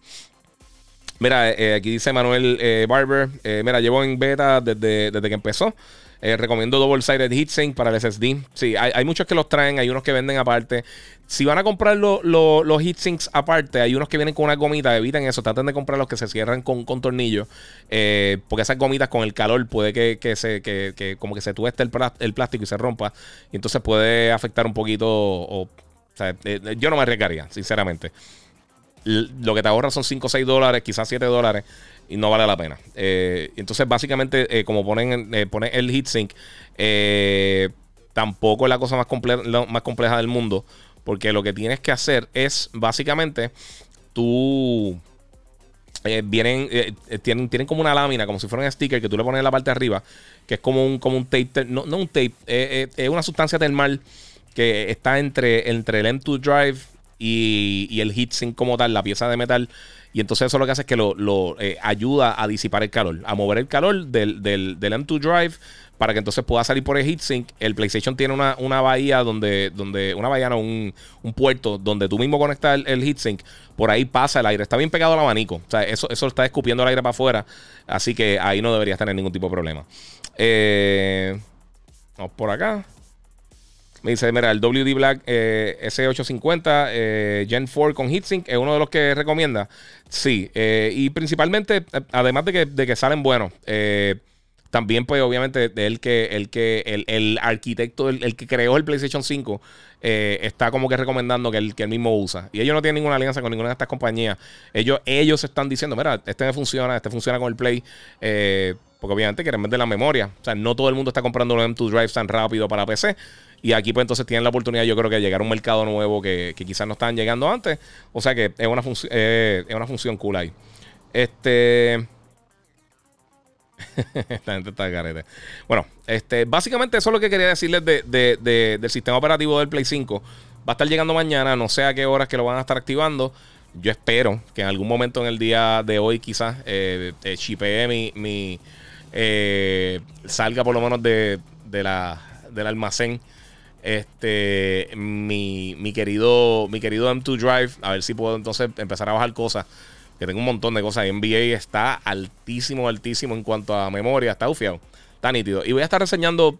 Mira, eh, aquí dice Manuel eh, Barber, mira, llevo en beta desde, desde que empezó. recomiendo Double Sided Heatsink para el SSD. Sí, hay, muchos que los traen, hay unos que venden aparte. Si van a comprar los heatsinks aparte, hay unos que vienen con una gomita, eviten eso, traten de comprar los que se cierran con, con tornillos, porque esas gomitas con el calor puede que, se, que, como que se tueste el, el, plástico y se rompa, y entonces puede afectar un poquito eh, eh, yo no me arriesgaría, sinceramente. lo que te ahorra son 5 o 6 dólares, quizás 7 dólares, y no vale la pena. Eh, entonces, básicamente, como ponen, ponen el heatsink, tampoco es la cosa más, más compleja del mundo, porque lo que tienes que hacer es, básicamente, tú... vienen, tienen, tienen como una lámina, como si fuera un sticker que tú le pones en la parte de arriba, que es como un, como un tape, no, no un tape, es una sustancia termal que está entre, entre el M2 Drive y, el heatsink como tal, la pieza de metal. Y entonces eso lo que hace es que lo, eh, ayuda a disipar el calor, a mover el calor del, del, M2 Drive para que entonces pueda salir por el heatsink. El PlayStation tiene una, una bahía donde, donde una bahía, no, un, puerto donde tú mismo conectas el, el, heatsink. Por ahí pasa el aire. Está bien pegado al abanico. O sea, eso, eso está escupiendo el aire para afuera. Así que ahí no deberías tener ningún tipo de problema. Eh, vamos por acá. Me dice, mira, el WD Black eh, S850 eh, Gen 4 con heatsink es uno de los que recomienda. Sí, eh, y principalmente, además de que, salen buenos, también pues obviamente el que el que el, arquitecto, el, que creó el PlayStation 5, está como que recomendando que el, que él mismo usa. Y ellos no tienen ninguna alianza con ninguna de estas compañías. Ellos, ellos están diciendo, mira, este me funciona, este funciona con el Play. Porque obviamente quieren vender la memoria. O sea, no todo el mundo está comprando los M2 Drives tan rápido para PC. Y aquí pues entonces tienen la oportunidad yo creo que de llegar a un mercado nuevo que, quizás no estaban llegando antes. O sea que es una, eh, es una función cool ahí. Este... *laughs* Esta gente está carete. Bueno, este, básicamente eso es lo que quería decirles de, del sistema operativo del Play 5. Va a estar llegando mañana, no sé a qué horas que lo van a estar activando. Yo espero que en algún momento en el día de hoy quizás eh, eh mi, mi eh, salga por lo menos de, la, del almacén este, mi, mi, querido, mi querido M2 Drive, a ver si puedo entonces empezar a bajar cosas. Que tengo un montón de cosas. NBA está altísimo, altísimo en cuanto a memoria. Está ufiado. Está nítido. Y voy a estar reseñando.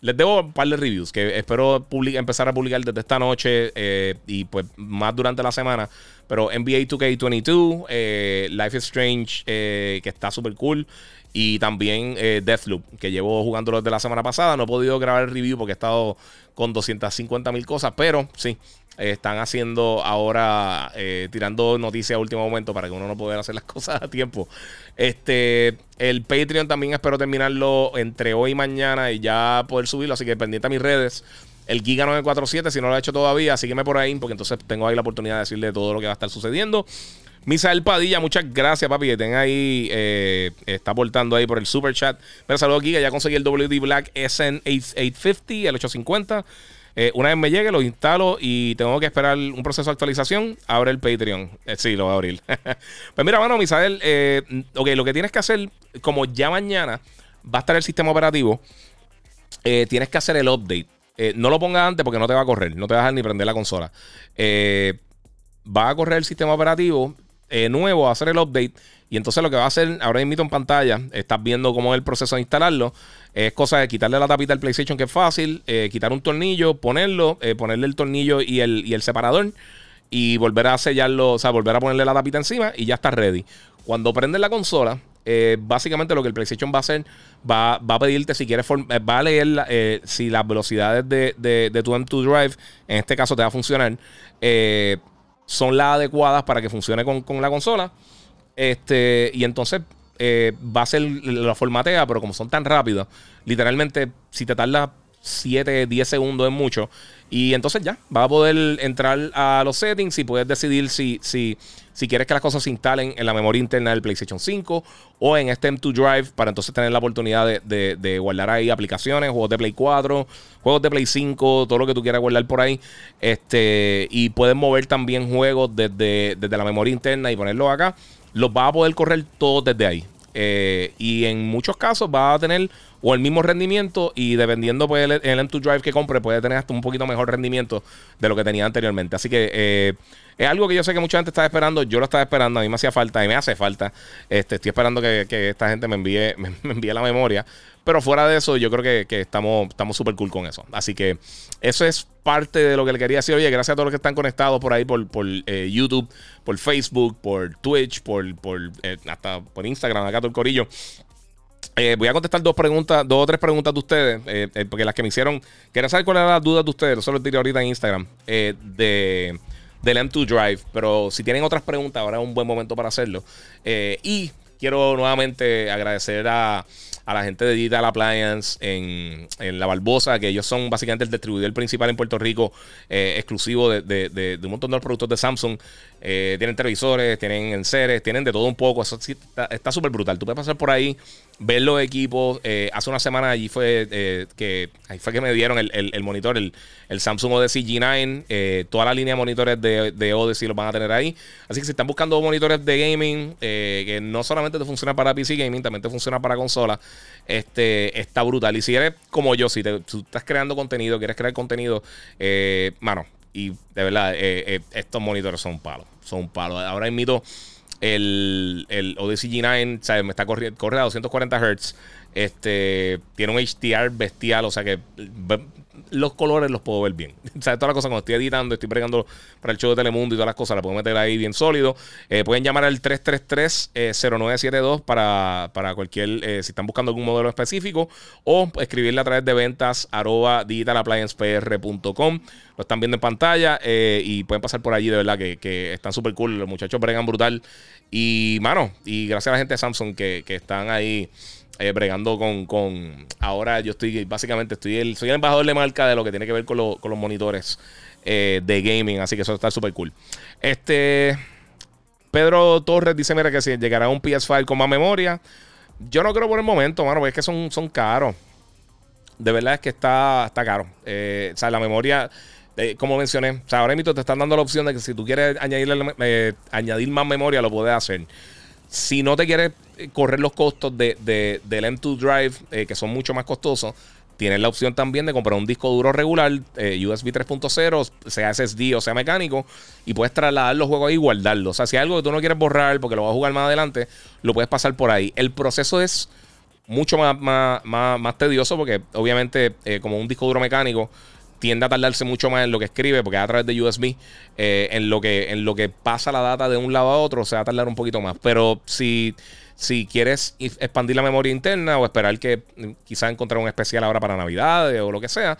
Les debo un par de reviews que espero empezar a publicar desde esta noche eh, y pues más durante la semana. Pero NBA 2K22, eh, Life is Strange, que está súper cool. Y también Deathloop, que llevo jugándolo desde la semana pasada. No he podido grabar el review porque he estado con 250 mil cosas, pero sí, están haciendo ahora, eh, tirando noticias a último momento para que uno no pueda hacer las *laughs* cosas a tiempo. Este, el Patreon también espero terminarlo entre hoy y mañana y ya poder subirlo, así que pendiente a mis redes. El Giga 947, si no lo he hecho todavía, sígueme por ahí, porque entonces tengo ahí la oportunidad de decirle todo lo que va a estar sucediendo. Misael Padilla, muchas gracias, papi. Que tenga ahí, eh, está aportando ahí por el super chat. Pero saludos, Giga. Ya conseguí el WD Black SN850, el 850. Eh, una vez me llegue, lo instalo y tengo que esperar un proceso de actualización. Abre el Patreon. Eh, sí, lo voy a abrir. *laughs* pues mira, mano, Misael, ok, lo que tienes que hacer, como ya mañana va a estar el sistema operativo. tienes que hacer el update. No lo pongas antes porque no te va a correr, no te vas a dejar ni prender la consola. va a correr el sistema operativo nuevo, a hacer el update. Y entonces lo que va a hacer, ahora invito en pantalla, estás viendo cómo es el proceso de instalarlo. Es cosa de quitarle la tapita al PlayStation, que es fácil, quitar un tornillo, ponerlo, ponerle el tornillo y el, y el separador y volver a sellarlo, o sea, volver a ponerle la tapita encima y ya está ready. Cuando prendes la consola, eh, básicamente lo que el PlayStation va a hacer, va, a pedirte si quieres, eh, va a leer eh, si las velocidades de, de, tu M2 Drive, en este caso te va a funcionar, son las adecuadas para que funcione con, con la consola. Este, y entonces va a ser la formatea, pero como son tan rápidos, literalmente si te tarda 7, 10 segundos es mucho. Y entonces ya, vas a poder entrar a los settings y puedes decidir si, si, si quieres que las cosas se instalen en la memoria interna del PlayStation 5 o en este M2 Drive para entonces tener la oportunidad de, guardar ahí aplicaciones, juegos de Play 4, juegos de Play 5, todo lo que tú quieras guardar por ahí. Este, y puedes mover también juegos desde, desde la memoria interna y ponerlos acá. Los vas a poder correr todos desde ahí. Eh, y en muchos casos va a tener o el mismo rendimiento y dependiendo pues, el, el M2 Drive que compre puede tener hasta un poquito mejor rendimiento de lo que tenía anteriormente. Así que eh, es algo que yo sé que mucha gente está esperando. Yo lo estaba esperando, a mí me hacía falta y me hace falta. Este, estoy esperando que, esta gente me envíe, *laughs* me, envíe la memoria. Pero fuera de eso, yo creo que, que estamos súper cool con eso. Así que eso es parte de lo que le quería decir. Oye, gracias a todos los que están conectados por ahí, por, por eh, YouTube, por Facebook, por Twitch, por, por eh, hasta por Instagram, acá todo el corillo. Eh, voy a contestar dos preguntas, dos o tres preguntas de ustedes, porque las que me hicieron, quería saber cuáles eran las dudas de ustedes, eso lo tiré ahorita en Instagram, de, del M2 Drive, pero si tienen otras preguntas, ahora es un buen momento para hacerlo. y quiero nuevamente agradecer a, la gente de Digital Appliance en, La Barbosa, que ellos son básicamente el distribuidor principal en Puerto Rico, exclusivo de, un montón de productos de Samsung. tienen televisores, tienen enseres, tienen de todo un poco. Eso está súper brutal. Tú puedes pasar por ahí ver los equipos. Eh, hace una semana allí fue eh, que ahí fue que me dieron el, monitor, el, Samsung Odyssey G9. Eh, toda la línea de monitores de, de, Odyssey los van a tener ahí. Así que si están buscando monitores de gaming, que no solamente te funciona para PC gaming, también te funciona para consola, este, está brutal. Y si eres como yo, si, te, estás creando contenido, quieres crear contenido, mano, y de verdad, estos monitores son palos. Son palos. Ahora invito el, el Odyssey G9 me está corriendo corre a 240 Hz. Este, tiene un HDR bestial, o sea que los colores los puedo ver bien. *laughs* O todas las cosas cuando estoy editando, estoy pregando para el show de Telemundo y todas las cosas, las puedo meter ahí bien sólido. Eh, pueden llamar al 333-0972 eh, para, para cualquier, eh, si están buscando algún modelo específico, o escribirle a través de ventas arroba digitalappliancepr.com. Lo están viendo en pantalla y pueden pasar por allí, de verdad, que, que están súper cool. Los muchachos bregan brutal. Y, mano, y gracias a la gente de Samsung que, que están ahí eh, bregando con, con, Ahora yo estoy, básicamente, estoy el, soy el embajador de marca de lo que tiene que ver con, con los monitores eh, de gaming, así que eso está súper cool. Este. Pedro Torres dice: Mira, que si llegará un PS5 con más memoria. Yo no creo por el momento, mano, porque es que son, son caros. De verdad es que está, está caro. Eh, o sea, la memoria. como mencioné, o sea, ahora mismo te están dando la opción de que si tú quieres añadirle, añadir más memoria, lo puedes hacer. Si no te quieres eh, correr los costos de, del M2 Drive, eh, que son mucho más costosos, tienes la opción también de comprar un disco duro regular, eh, USB 3.0, sea SSD o sea mecánico, y puedes trasladar los juegos ahí y guardarlos. O sea, si algo que tú no quieres borrar porque lo vas a jugar más adelante, lo puedes pasar por ahí. El proceso es mucho más, más, más, tedioso porque obviamente como un disco duro mecánico tiende a tardarse mucho más en lo que escribe, porque a través de USB, eh, en, lo que, en lo que pasa la data de un lado a otro, se va a tardar un poquito más. Pero si, si quieres expandir la memoria interna o esperar que mm, quizás encontrar un especial ahora para Navidad o lo que sea,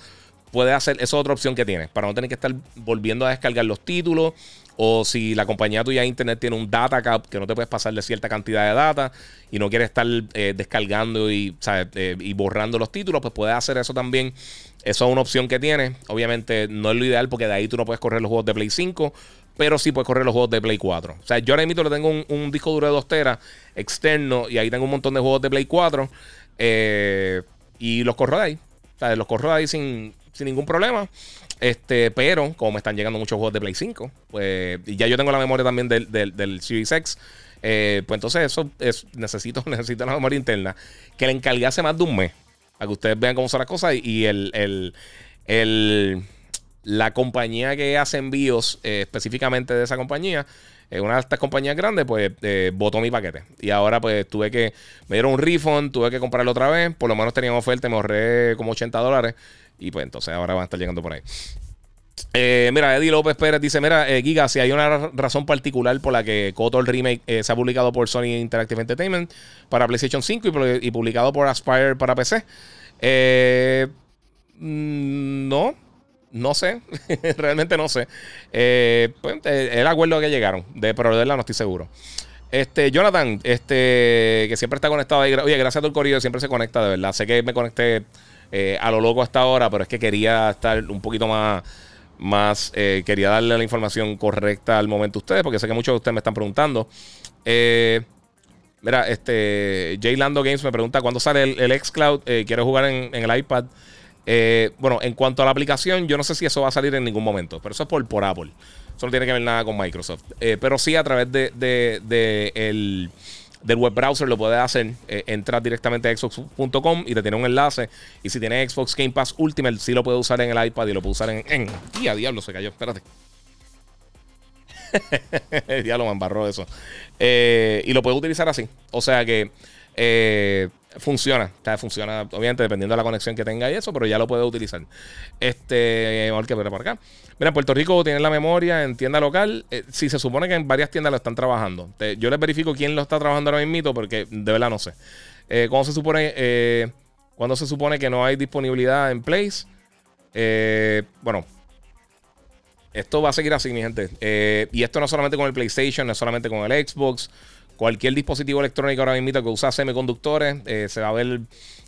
puedes hacer, esa es otra opción que tienes, para no tener que estar volviendo a descargar los títulos. O si la compañía tuya de internet tiene un data cap que no te puedes pasar de cierta cantidad de data y no quieres estar eh, descargando y, eh, y borrando los títulos, pues puedes hacer eso también eso es una opción que tiene. Obviamente no es lo ideal porque de ahí tú no puedes correr los juegos de Play 5, pero sí puedes correr los juegos de Play 4. O sea, yo ahora mismo le tengo un, disco duro de 2 teras externo y ahí tengo un montón de juegos de Play 4 eh, y los corro de ahí. O sea, los corro ahí sin, ningún problema. Este, pero como me están llegando muchos juegos de Play 5, pues y ya yo tengo la memoria también del, del, Series X. Eh, pues entonces eso es, necesito, *laughs* necesito la memoria interna que le encargase más de un mes. Para que ustedes vean cómo son las cosas. Y el, el, el la compañía que hace envíos eh, específicamente de esa compañía, eh, una de estas compañías grandes, pues eh, botó mi paquete. Y ahora pues tuve que, me dieron un refund, tuve que comprarlo otra vez, por lo menos tenían oferta, me ahorré como 80 dólares. Y pues entonces ahora van a estar llegando por ahí. mira, Eddie López Pérez dice: Mira, Giga, si hay una razón particular por la que Kotor Remake se ha publicado por Sony Interactive Entertainment para PlayStation 5 y, publicado por Aspire para PC. Mm, no, no sé, *laughs* realmente no sé. Eh, pues, eh, el acuerdo que llegaron, de, verdad no estoy seguro. Este, Jonathan, este, que siempre está conectado ahí. Oye, gracias a el corrido, siempre se conecta, de verdad. Sé que me conecté eh, a lo loco hasta ahora, pero es que quería estar un poquito más, más quería darle la información correcta al momento a ustedes, porque sé que muchos de ustedes me están preguntando. mira, este, Jay Lando Games me pregunta cuándo sale el, el xCloud. quiero jugar en, en el iPad. Eh, bueno, en cuanto a la aplicación, yo no sé si eso va a salir en ningún momento, pero eso es por, por Apple. Eso no tiene que ver nada con Microsoft. Eh, pero sí a través de, el, del web browser lo puedes hacer. Eh, entras directamente a xbox.com y te tiene un enlace. Y si tienes Xbox Game Pass Ultimate, sí lo puedes usar en el iPad y lo puedes usar en. en ¡Y a diablo! Se cayó. Espérate. *laughs* diablo me embarró eso. y lo puedes utilizar así. O sea que funciona. O sea, funciona, obviamente, dependiendo de la conexión que tenga y eso, pero ya lo puedes utilizar. Este, ver por acá. Mira, Puerto Rico tiene la memoria en tienda local. Eh, si se supone que en varias tiendas lo están trabajando. yo les verifico quién lo está trabajando ahora mismo, porque de verdad no sé. Eh, ¿Cuándo se supone, eh, cuando se supone que no hay disponibilidad en Place? Eh, bueno, esto va a seguir así, mi gente. y esto no solamente con el PlayStation, no solamente con el Xbox cualquier dispositivo electrónico ahora mismo que usa semiconductores eh, se va a ver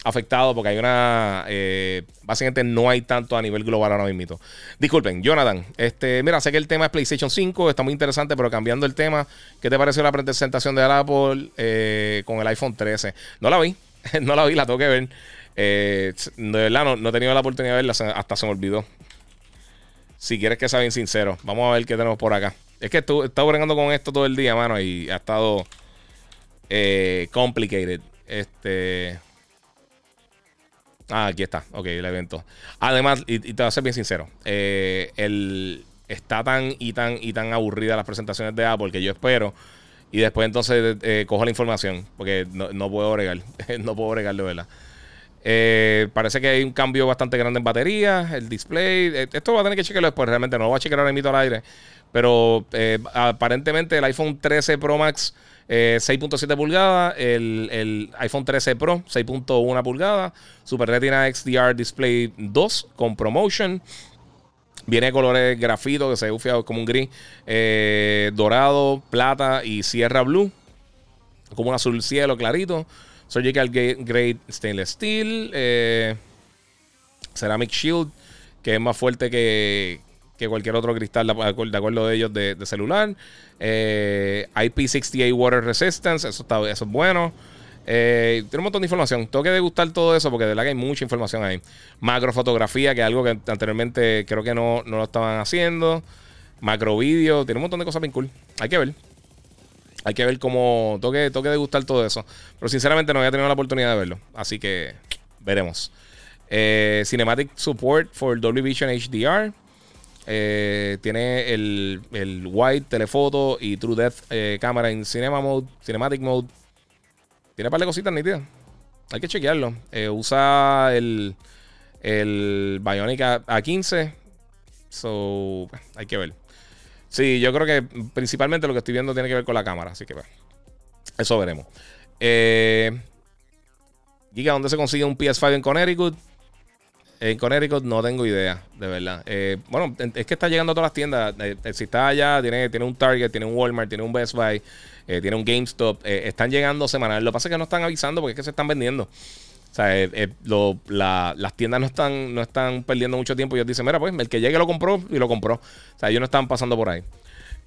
afectado porque hay una. Eh, básicamente no hay tanto a nivel global ahora mismo. Disculpen, Jonathan. Este, mira, sé que el tema es PlayStation 5, está muy interesante, pero cambiando el tema, ¿qué te pareció la presentación de Apple eh, con el iPhone 13? No la vi, *laughs* no la vi, la tengo que ver. de verdad, no, no, he tenido la oportunidad de verla, hasta se me olvidó. Si quieres que sea bien sincero, vamos a ver qué tenemos por acá. Es que he estado bregando con esto todo el día, mano, y ha estado eh, complicated. Este. Ah, aquí está. Ok, el evento. Además, y, te voy a ser bien sincero. Eh, el, está tan y tan y tan aburrida las presentaciones de Apple que yo espero. Y después entonces eh, cojo la información. Porque no, puedo bregar. *laughs* no puedo bregar de verdad. Parece que hay un cambio bastante grande en batería. El display. esto va a tener que chequearlo después. Realmente no lo voy a chequear ahora mismo al aire. Pero aparentemente el iPhone 13 Pro Max 6.7 eh, pulgadas, el, iPhone 13 Pro 6.1 pulgadas, Super Retina XDR Display 2 con promotion. Viene de colores grafito que se ve como un gris, eh, dorado, plata y sierra blue, como un azul cielo clarito. Surgical Grade Stainless Steel, eh, Ceramic Shield, que es más fuerte que, que cualquier otro cristal, de acuerdo de ellos, de, celular. Eh, IP68 Water Resistance, eso, está, eso es bueno. Eh, tiene un montón de información. Tengo que degustar todo eso porque de verdad que hay mucha información ahí. Macrofotografía, que es algo que anteriormente creo que no, lo estaban haciendo. Macro video, tiene un montón de cosas bien cool. Hay que ver. Hay que ver cómo. Tengo que degustar todo eso. Pero sinceramente no había tenido la oportunidad de verlo. Así que veremos. Eh, Cinematic Support for Dolby Vision HDR. Eh, tiene el, el White, Telefoto y True Death eh, cámara en Cinema Mode, Cinematic Mode. Tiene un par de cositas nítidas. Hay que chequearlo. Eh, usa el, el Bionic A15. So, hay que ver. Sí, yo creo que principalmente lo que estoy viendo tiene que ver con la cámara. Así que bueno, eso veremos. Giga, ¿dónde se consigue un PS5 en Connecticut? En Connecticut no tengo idea, de verdad. Eh, bueno, es que está llegando a todas las tiendas. Eh, eh, si está allá, tiene, tiene un Target, tiene un Walmart, tiene un Best Buy, tiene un GameStop. están llegando semanal. Lo que pasa es que no están avisando porque es que se están vendiendo. O sea, las tiendas no están, no están perdiendo mucho tiempo. Ellos dicen, mira, pues el que llegue lo compró y lo compró. O sea, ellos no están pasando por ahí.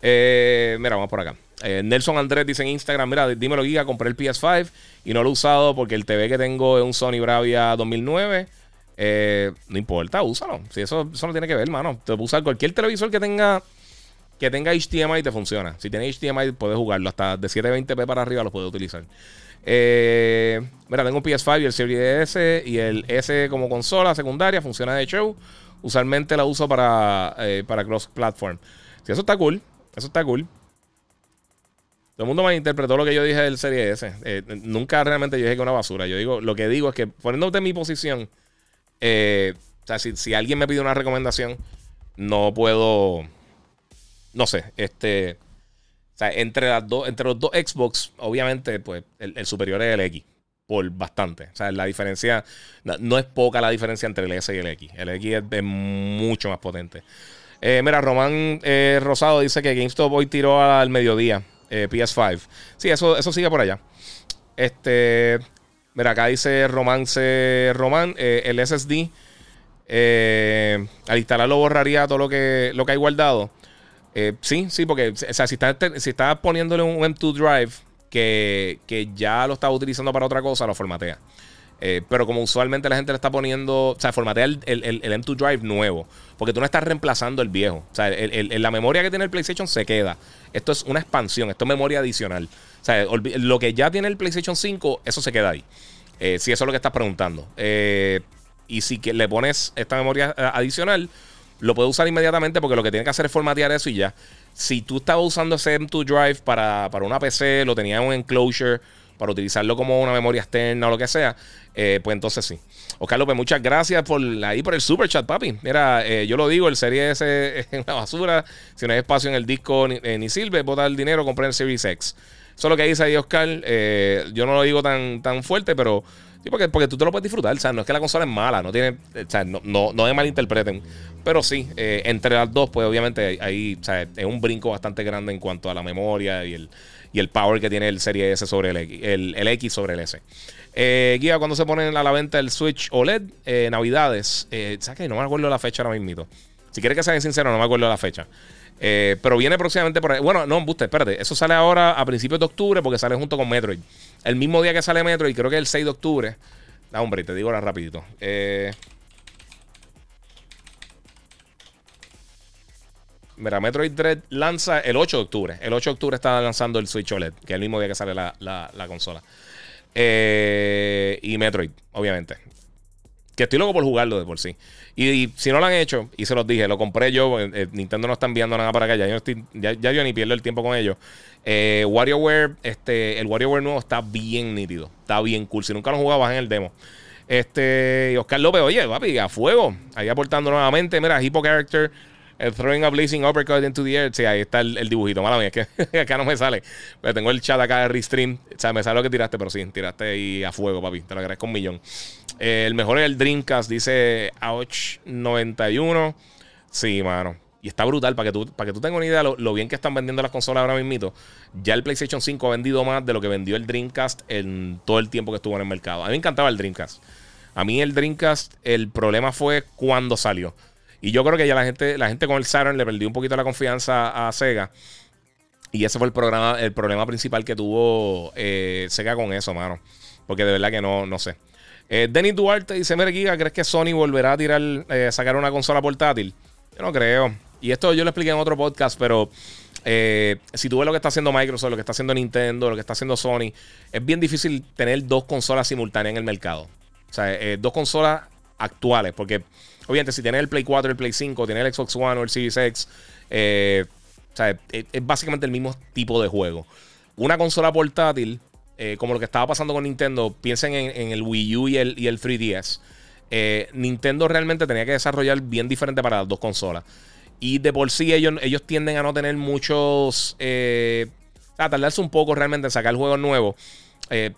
mira, vamos por acá. Nelson Andrés dice en Instagram: Mira, dímelo, Giga, compré el PS5 y no lo he usado porque el TV que tengo es un Sony Bravia 2009. Eh, no importa, úsalo. Si eso, eso no tiene que ver, mano. Te puedes usar cualquier televisor que tenga que tenga HDMI te funciona. Si tiene HDMI puedes jugarlo. Hasta de 720p para arriba lo puedes utilizar. Eh, mira, tengo un PS5 y el Series S y el S como consola secundaria. Funciona de show. Usualmente la uso para, eh, para cross platform. Si eso está cool. Eso está cool. Todo el mundo me interpretó lo que yo dije del Serie S. Nunca realmente yo dije que una basura. Yo digo, lo que digo es que poniéndote en mi posición, eh, o sea, si, alguien me pide una recomendación, no puedo. No sé, este. O sea, entre, las dos, entre los dos Xbox, obviamente, pues el, superior es el X. Por bastante. O sea, la diferencia. No, es poca la diferencia entre el S y el X. El X es, mucho más potente. Eh, mira, Román Rosado dice que GameStop hoy tiró al mediodía. Eh, PS5. Sí, eso, eso sigue por allá. Este. Mira, acá dice Romance Román. Eh, el SSD. Eh, al instalarlo borraría todo lo que, lo que hay guardado. sí, sí, porque o sea, si estás si está poniéndole un M2 Drive que, que ya lo estás utilizando para otra cosa, lo formatea. Eh, pero como usualmente la gente le está poniendo, o sea, formatea el, el, M2 Drive nuevo, porque tú no estás reemplazando el viejo. O sea, la memoria que tiene el PlayStation se queda. Esto es una expansión, esto es memoria adicional. O sea, lo que ya tiene el PlayStation 5, eso se queda ahí. Eh, si eso es lo que estás preguntando. Eh, y si le pones esta memoria adicional, lo puedes usar inmediatamente porque lo que tiene que hacer es formatear eso y ya. Si tú estabas usando ese M2 Drive para, para una PC, lo tenías en un enclosure para utilizarlo como una memoria externa o lo que sea, eh, pues entonces sí. Oscar López, muchas gracias por ahí por el super chat, papi. Mira, eh, yo lo digo, el Serie S *laughs* es en la basura. Si no hay espacio en el disco ni, eh, sirve, bota el dinero, comprar el Series X. Eso es lo que dice ahí Oscar. yo no lo digo tan, tan fuerte, pero porque, porque tú te lo puedes disfrutar. O sea, no es que la consola es mala, no tiene. O sea, no, no, no me malinterpreten. Pero sí, entre las dos, pues obviamente ahí o sea, es un brinco bastante grande en cuanto a la memoria y el, y el power que tiene el Serie S sobre el X, el, X sobre el S. Eh, guía, cuando se pone a la venta el Switch OLED, eh, Navidades, eh, ¿sabes qué? No me acuerdo la fecha ahora mismo. Si quieres que sea sincero, no me acuerdo la fecha. Eh, pero viene próximamente por ahí. Bueno, no, usted, espérate. Eso sale ahora a principios de octubre porque sale junto con Metroid. El mismo día que sale Metroid, creo que es el 6 de octubre. Ah, hombre, te digo ahora rapidito. Eh, Mira, Metroid Dread lanza el 8 de octubre. El 8 de octubre está lanzando el Switch OLED, que es el mismo día que sale la, consola. Eh, y Metroid, obviamente. Que estoy loco por jugarlo de por sí. Y, si no lo han hecho, y se los dije, lo compré yo. Eh, Nintendo no está enviando nada para acá. Ya yo, estoy, ya, yo ni pierdo el tiempo con ellos. Eh, WarioWare, este, el WarioWare nuevo está bien nítido. Está bien cool. Si nunca lo han jugado, bajen el demo. Este, Oscar López, oye, papi, a fuego. Ahí aportando nuevamente. Mira, Hippo Character throwing a blazing uppercut into the air. Sí, ahí está el, dibujito. Mala mía, es que *laughs* acá no me sale. Pero tengo el chat acá de Restream. O sea, me sale lo que tiraste, pero sí, tiraste ahí a fuego, papi. Te lo agradezco un millón. Eh, el mejor es el Dreamcast, dice Ouch91. Sí, mano. Y está brutal, para que tú, para que tú tengas una idea lo, lo bien que están vendiendo las consolas ahora mismo. Ya el PlayStation 5 ha vendido más de lo que vendió el Dreamcast en todo el tiempo que estuvo en el mercado. A mí me encantaba el Dreamcast. A mí el Dreamcast, el problema fue cuando salió. Y yo creo que ya la gente, la gente con el Saturn le perdió un poquito la confianza a Sega. Y ese fue el, programa, el problema principal que tuvo eh, Sega con eso, mano. Porque de verdad que no, no sé. Eh, Denis Duarte dice: Mire, Giga, ¿crees que Sony volverá a tirar, eh, sacar una consola portátil? Yo no creo. Y esto yo lo expliqué en otro podcast, pero eh, si tú ves lo que está haciendo Microsoft, lo que está haciendo Nintendo, lo que está haciendo Sony, es bien difícil tener dos consolas simultáneas en el mercado. O sea, dos consolas actuales, porque Obviamente, si tienes el Play 4, el Play 5, tienes el Xbox One o el Series X, eh, o sea, es, básicamente el mismo tipo de juego. Una consola portátil, eh, como lo que estaba pasando con Nintendo, piensen en, el Wii U y el, y el 3DS. Eh, Nintendo realmente tenía que desarrollar bien diferente para las dos consolas. Y de por sí ellos, ellos tienden a no tener muchos... a tardarse un poco realmente en sacar juegos nuevos.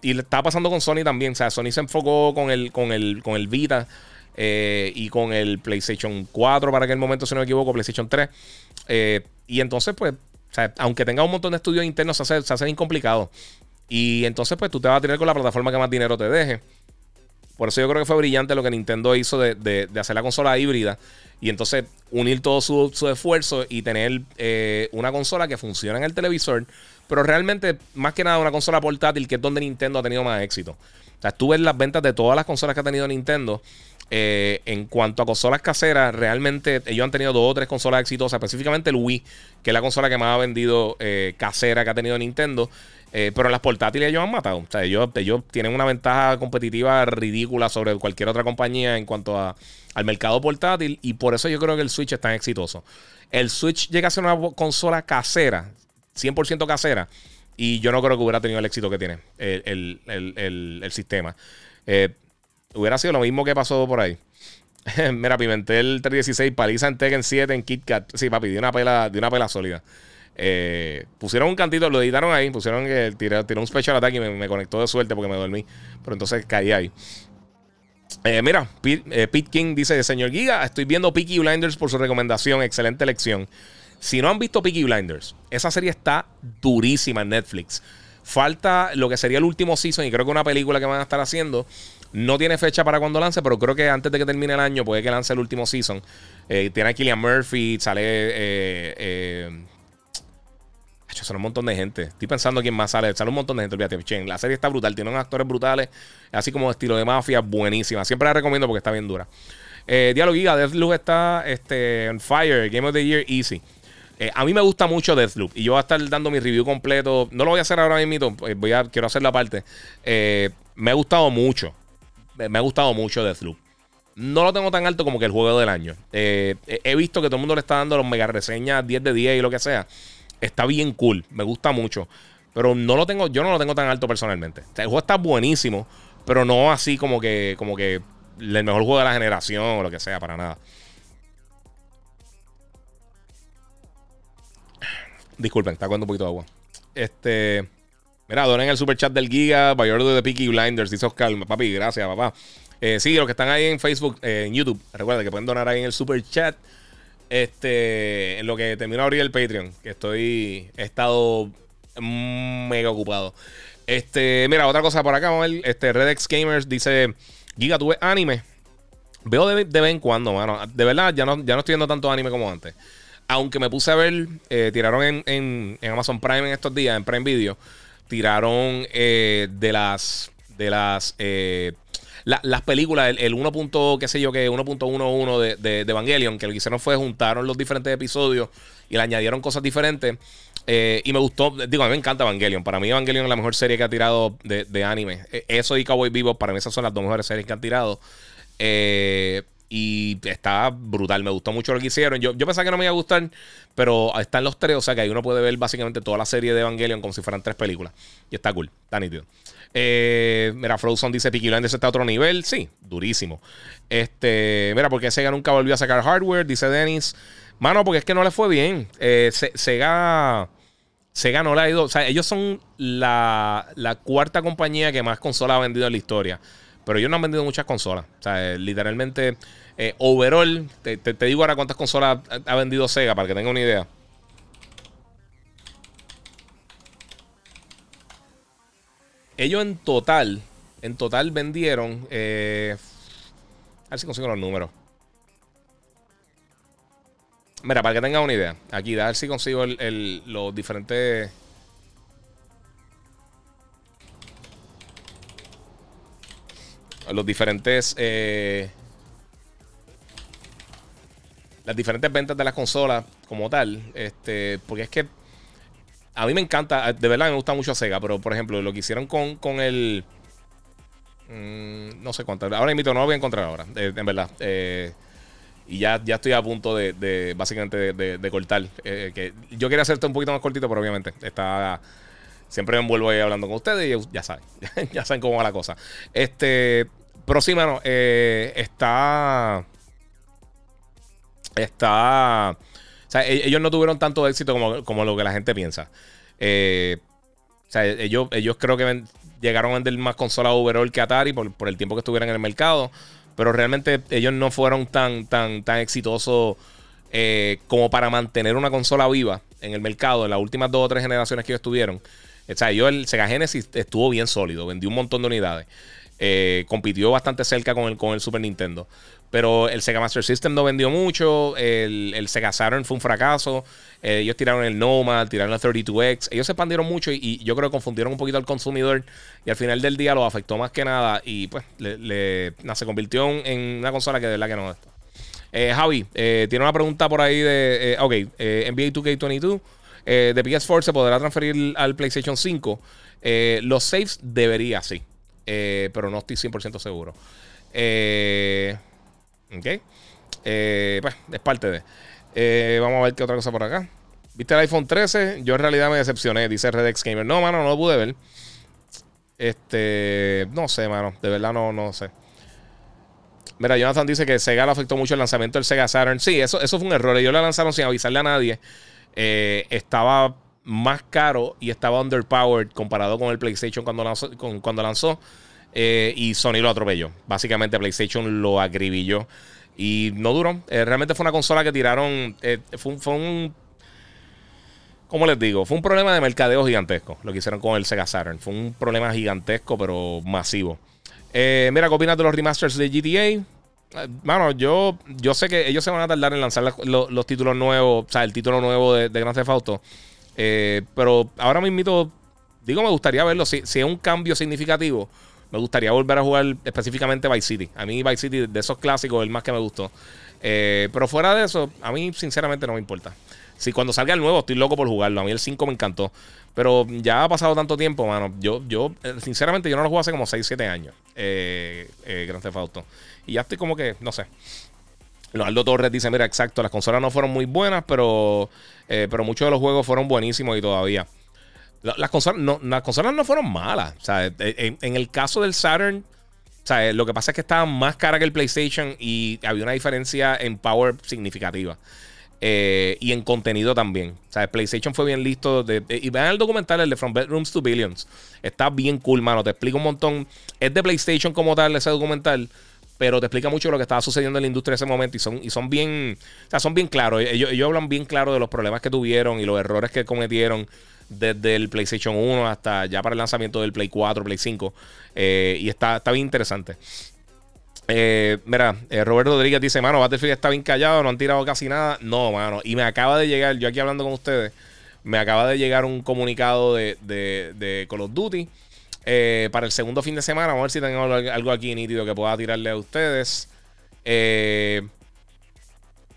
y estaba pasando con Sony también. O sea, Sony se enfocó con el, con el, con el Vita eh, y con el PlayStation 4 para aquel momento, si no me equivoco, PlayStation 3. Eh, y entonces, pues, aunque tenga un montón de estudios internos, se hace, se hace incomplicado. Y entonces, pues, tú te vas a tener con la plataforma que más dinero te deje. Por eso yo creo que fue brillante lo que Nintendo hizo de, hacer la consola híbrida. Y entonces unir todo su, esfuerzo y tener eh, una consola que funciona en el televisor. Pero realmente, más que nada, una consola portátil que es donde Nintendo ha tenido más éxito. O sea, tú ves las ventas de todas las consolas que ha tenido Nintendo Eh, en cuanto a consolas caseras, realmente ellos han tenido dos o tres consolas exitosas, específicamente el Wii, que es la consola que más ha vendido eh, casera que ha tenido Nintendo. Eh, pero las portátiles ellos han matado. O sea, ellos, tienen una ventaja competitiva ridícula sobre cualquier otra compañía en cuanto al mercado portátil. Y por eso yo creo que el Switch es tan exitoso. El Switch llega a ser una consola casera, 100% casera. Y yo no creo que hubiera tenido el éxito que tiene el, sistema. Hubiera sido lo mismo que pasó por ahí. *laughs* Mira, Pimentel 316, paliza en Tekken 7 en KitKat. Sí, papi, de una pela, de una pela sólida. Eh, pusieron un cantito, lo editaron ahí, pusieron que tiró, un special attack y me, conectó de suerte porque me dormí. Pero entonces caí ahí. Eh, mira, eh, Pete, King dice: Señor Giga, estoy viendo Peaky Blinders por su recomendación. Excelente elección. Si no han visto Peaky Blinders, esa serie está durísima en Netflix. Falta lo que sería el último season y creo que una película que van a estar haciendo. No tiene fecha para cuando lance, pero creo que antes de que termine el año puede que lance el último season. Eh, tiene a Killian Murphy, sale. Eh, eh, son un montón de gente. Estoy pensando quién más sale. Sale un montón de gente. Olvídate, La serie está brutal. Tiene unos actores brutales. Así como estilo de mafia. Buenísima. Siempre la recomiendo porque está bien dura. Eh, Diálogo Giga. Deathloop está este, on fire. Game of the Year Easy. a mí me gusta mucho Deathloop. Y yo voy a estar dando mi review completo. No lo voy a hacer ahora mismo. Voy a, quiero hacer la parte. me ha gustado mucho me ha gustado mucho Deathloop. No lo tengo tan alto como que el juego del año. Eh, he visto que todo el mundo le está dando los mega reseñas 10 de 10 y lo que sea. Está bien cool, me gusta mucho. Pero no lo tengo, yo no lo tengo tan alto personalmente. el juego está buenísimo, pero no así como que, como que el mejor juego de la generación o lo que sea, para nada. Disculpen, está cogiendo un poquito de agua. Este. Mira, donen el super chat del Giga, by order de Peaky Blinders, dice Oscar. Papi, gracias, papá. Eh, sí, los que están ahí en Facebook, eh, en YouTube, recuerden que pueden donar ahí en el super chat. Este, lo que termino de abrir el Patreon, que estoy, he estado mega ocupado. Este, mira, otra cosa por acá, vamos a ver. Este, Redex Gamers dice: Giga, ¿tú ves anime? Veo de, vez en cuando, mano. De verdad, ya no, ya no estoy viendo tanto anime como antes. Aunque me puse a ver, eh, tiraron en, en, en Amazon Prime en estos días, en Prime Video tiraron eh, de las de las eh, las películas, el, el 1. qué sé yo que 1.11 de, de, de, Evangelion, que lo que hicieron fue juntaron los diferentes episodios y le añadieron cosas diferentes. Eh, y me gustó, digo, a mí me encanta Evangelion. Para mí Evangelion es la mejor serie que ha tirado de, de anime. Eso y Cowboy Vivo, para mí esas son las dos mejores series que han tirado. Eh, y está brutal. Me gustó mucho lo que hicieron. Yo, yo pensaba que no me iba a gustar, pero están los tres. O sea que ahí uno puede ver básicamente toda la serie de Evangelion como si fueran tres películas. Y está cool, está nítido. Eh, mira, Frozen dice Peaky Blinders está a otro nivel. Sí, durísimo. Este, mira, porque Sega nunca volvió a sacar hardware, dice Dennis. Mano, porque es que no le fue bien. Eh, Sega. Sega no le ha ido. O sea, ellos son la, la cuarta compañía que más consolas ha vendido en la historia. Pero ellos no han vendido muchas consolas. O sea, eh, literalmente, eh, overall, te, digo ahora cuántas consolas ha, vendido Sega para que tenga una idea. Ellos en total, en total vendieron. Eh, a ver si consigo los números. Mira, para que tengan una idea. Aquí, a ver si consigo los diferentes. Los diferentes. Eh, las diferentes ventas de las consolas como tal. Este, porque es que a mí me encanta, de verdad me gusta mucho Sega, pero por ejemplo, lo que hicieron con, con el. Mm, no sé cuánto. Ahora invito, no lo voy a encontrar ahora, en verdad. Eh, y ya, ya estoy a punto de, básicamente de, cortar. Eh, que yo quería hacerte un poquito más cortito, pero obviamente está. Siempre me envuelvo ahí hablando con ustedes y ya saben, *laughs* ya saben cómo va la cosa. Este, pero sí, mano, eh, está. Está. E-, ellos no tuvieron tanto éxito como, lo que la gente piensa. Eh, sea, ellos, ellos creo que llegaron a vender más consolas overall que Atari por, el tiempo que estuvieron en el mercado. Pero realmente ellos no fueron tan, tan, tan exitosos eh, como para mantener una consola viva en el mercado en las últimas dos o tres generaciones que ellos tuvieron. O sea, ellos, el Sega Genesis estuvo bien sólido, vendió un montón de unidades. compitió bastante cerca con el, con el Super Nintendo. Pero el Sega Master System no vendió mucho. El, Sega Saturn fue un fracaso. Eh, ellos tiraron el Nomad, tiraron el 32X. Ellos se expandieron mucho y, yo creo que confundieron un poquito al consumidor. Y al final del día lo afectó más que nada. Y pues le, se convirtió en una consola que de verdad que no está. Eh, Javi, eh, tiene una pregunta por ahí de. ok, NBA 2K22. De PS4 se podrá transferir al PlayStation 5. los saves debería, sí. pero no estoy 100% seguro. Eh. ¿Ok? Eh, pues es parte de. Eh, vamos a ver qué otra cosa por acá. ¿Viste el iPhone 13? Yo en realidad me decepcioné, dice Redex Gamer. No, mano, no lo pude ver. Este. No sé, mano. De verdad no, no sé. Mira, Jonathan dice que Sega le afectó mucho el lanzamiento del Sega Saturn. Sí, eso, eso fue un error. Ellos lo lanzaron sin avisarle a nadie. Eh, estaba más caro y estaba underpowered comparado con el PlayStation cuando lanzó. cuando lanzó. Eh, y Sony lo atropelló. Básicamente PlayStation lo acribilló. Y no duró. Eh, realmente fue una consola que tiraron. Eh, fue, fue, un. ¿Cómo les digo? Fue un problema de mercadeo gigantesco. Lo que hicieron con el Sega Saturn. Fue un problema gigantesco, pero masivo. mira, ¿qué de los remasters de GTA? Mano, yo, yo sé que ellos se van a tardar en lanzar los, títulos nuevos. O sea, el título nuevo de, de Grand Theft Auto. pero ahora mismo, digo, me gustaría verlo. Si, si es un cambio significativo me gustaría volver a jugar específicamente Vice City. A mí Vice City de esos clásicos el más que me gustó. Eh, pero fuera de eso, a mí sinceramente no me importa. Si cuando salga el nuevo estoy loco por jugarlo. A mí el 5 me encantó. Pero ya ha pasado tanto tiempo, mano. Yo, yo eh, sinceramente, yo no lo juego hace como 6, 7 años. Eh, eh, Grand Theft Auto. Y ya estoy como que, no sé. Leonardo Torres dice, mira, exacto, las consolas no fueron muy buenas, pero, pero muchos de los juegos fueron buenísimos y todavía. Las consolas no, las consolas no fueron malas. O sea, en, el caso del Saturn, lo que pasa es que estaba más cara que el PlayStation y había una diferencia en power significativa. Eh, y en contenido también. O sea, PlayStation fue bien listo. y vean el documental, el de From Bedrooms to Billions. Está bien cool, mano. Te explica un montón. Es de PlayStation como tal ese documental. Pero te explica mucho lo que estaba sucediendo en la industria en ese momento. Y son, y son bien. O sea, son bien claros. Ellos, ellos hablan bien claro de los problemas que tuvieron y los errores que cometieron desde el PlayStation 1 hasta ya para el lanzamiento del Play 4, Play 5. Eh, y está, está bien interesante. Eh, mira, eh, Roberto Rodríguez dice, mano, Battlefield está bien callado, no han tirado casi nada. No, mano. Y me acaba de llegar, yo aquí hablando con ustedes, me acaba de llegar un comunicado de, de, Call of Duty para el segundo fin de semana. Vamos a ver si tengo algo aquí nítido que pueda tirarle a ustedes.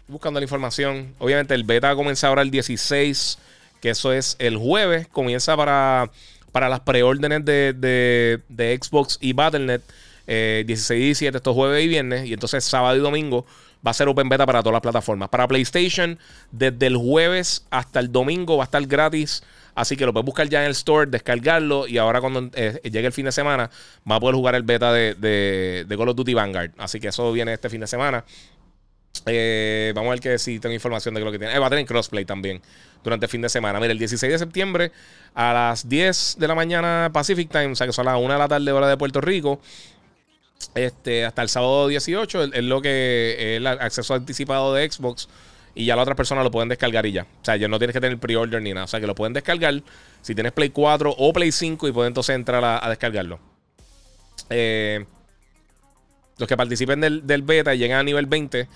buscando la información. Obviamente el beta comienza ahora el 16 que eso es el jueves, comienza para, para las preórdenes de, de, Xbox y Battle.net, 16 y 17, estos jueves y viernes, y entonces sábado y domingo va a ser open beta para todas las plataformas. Para PlayStation, desde el jueves hasta el domingo va a estar gratis. Así que lo puedes buscar ya en el store, descargarlo. Y ahora cuando eh, llegue el fin de semana, va a poder jugar el beta de, de, de, Call of Duty Vanguard. Así que eso viene este fin de semana. Eh, vamos a ver que si tengo información de lo que tiene. Eh, va a tener crossplay también durante el fin de semana. Mira, el 16 de septiembre a las 10 de la mañana Pacific Time, o sea que son las 1 de la tarde hora de Puerto Rico. Este, hasta el sábado 18 es lo que es el acceso anticipado de Xbox. Y ya las otras personas lo pueden descargar y ya. O sea, ya no tienes que tener pre-order ni nada. O sea, que lo pueden descargar si tienes Play 4 o Play 5 y pueden entonces entrar a, descargarlo. Eh, los que participen del, del, beta y llegan a nivel 20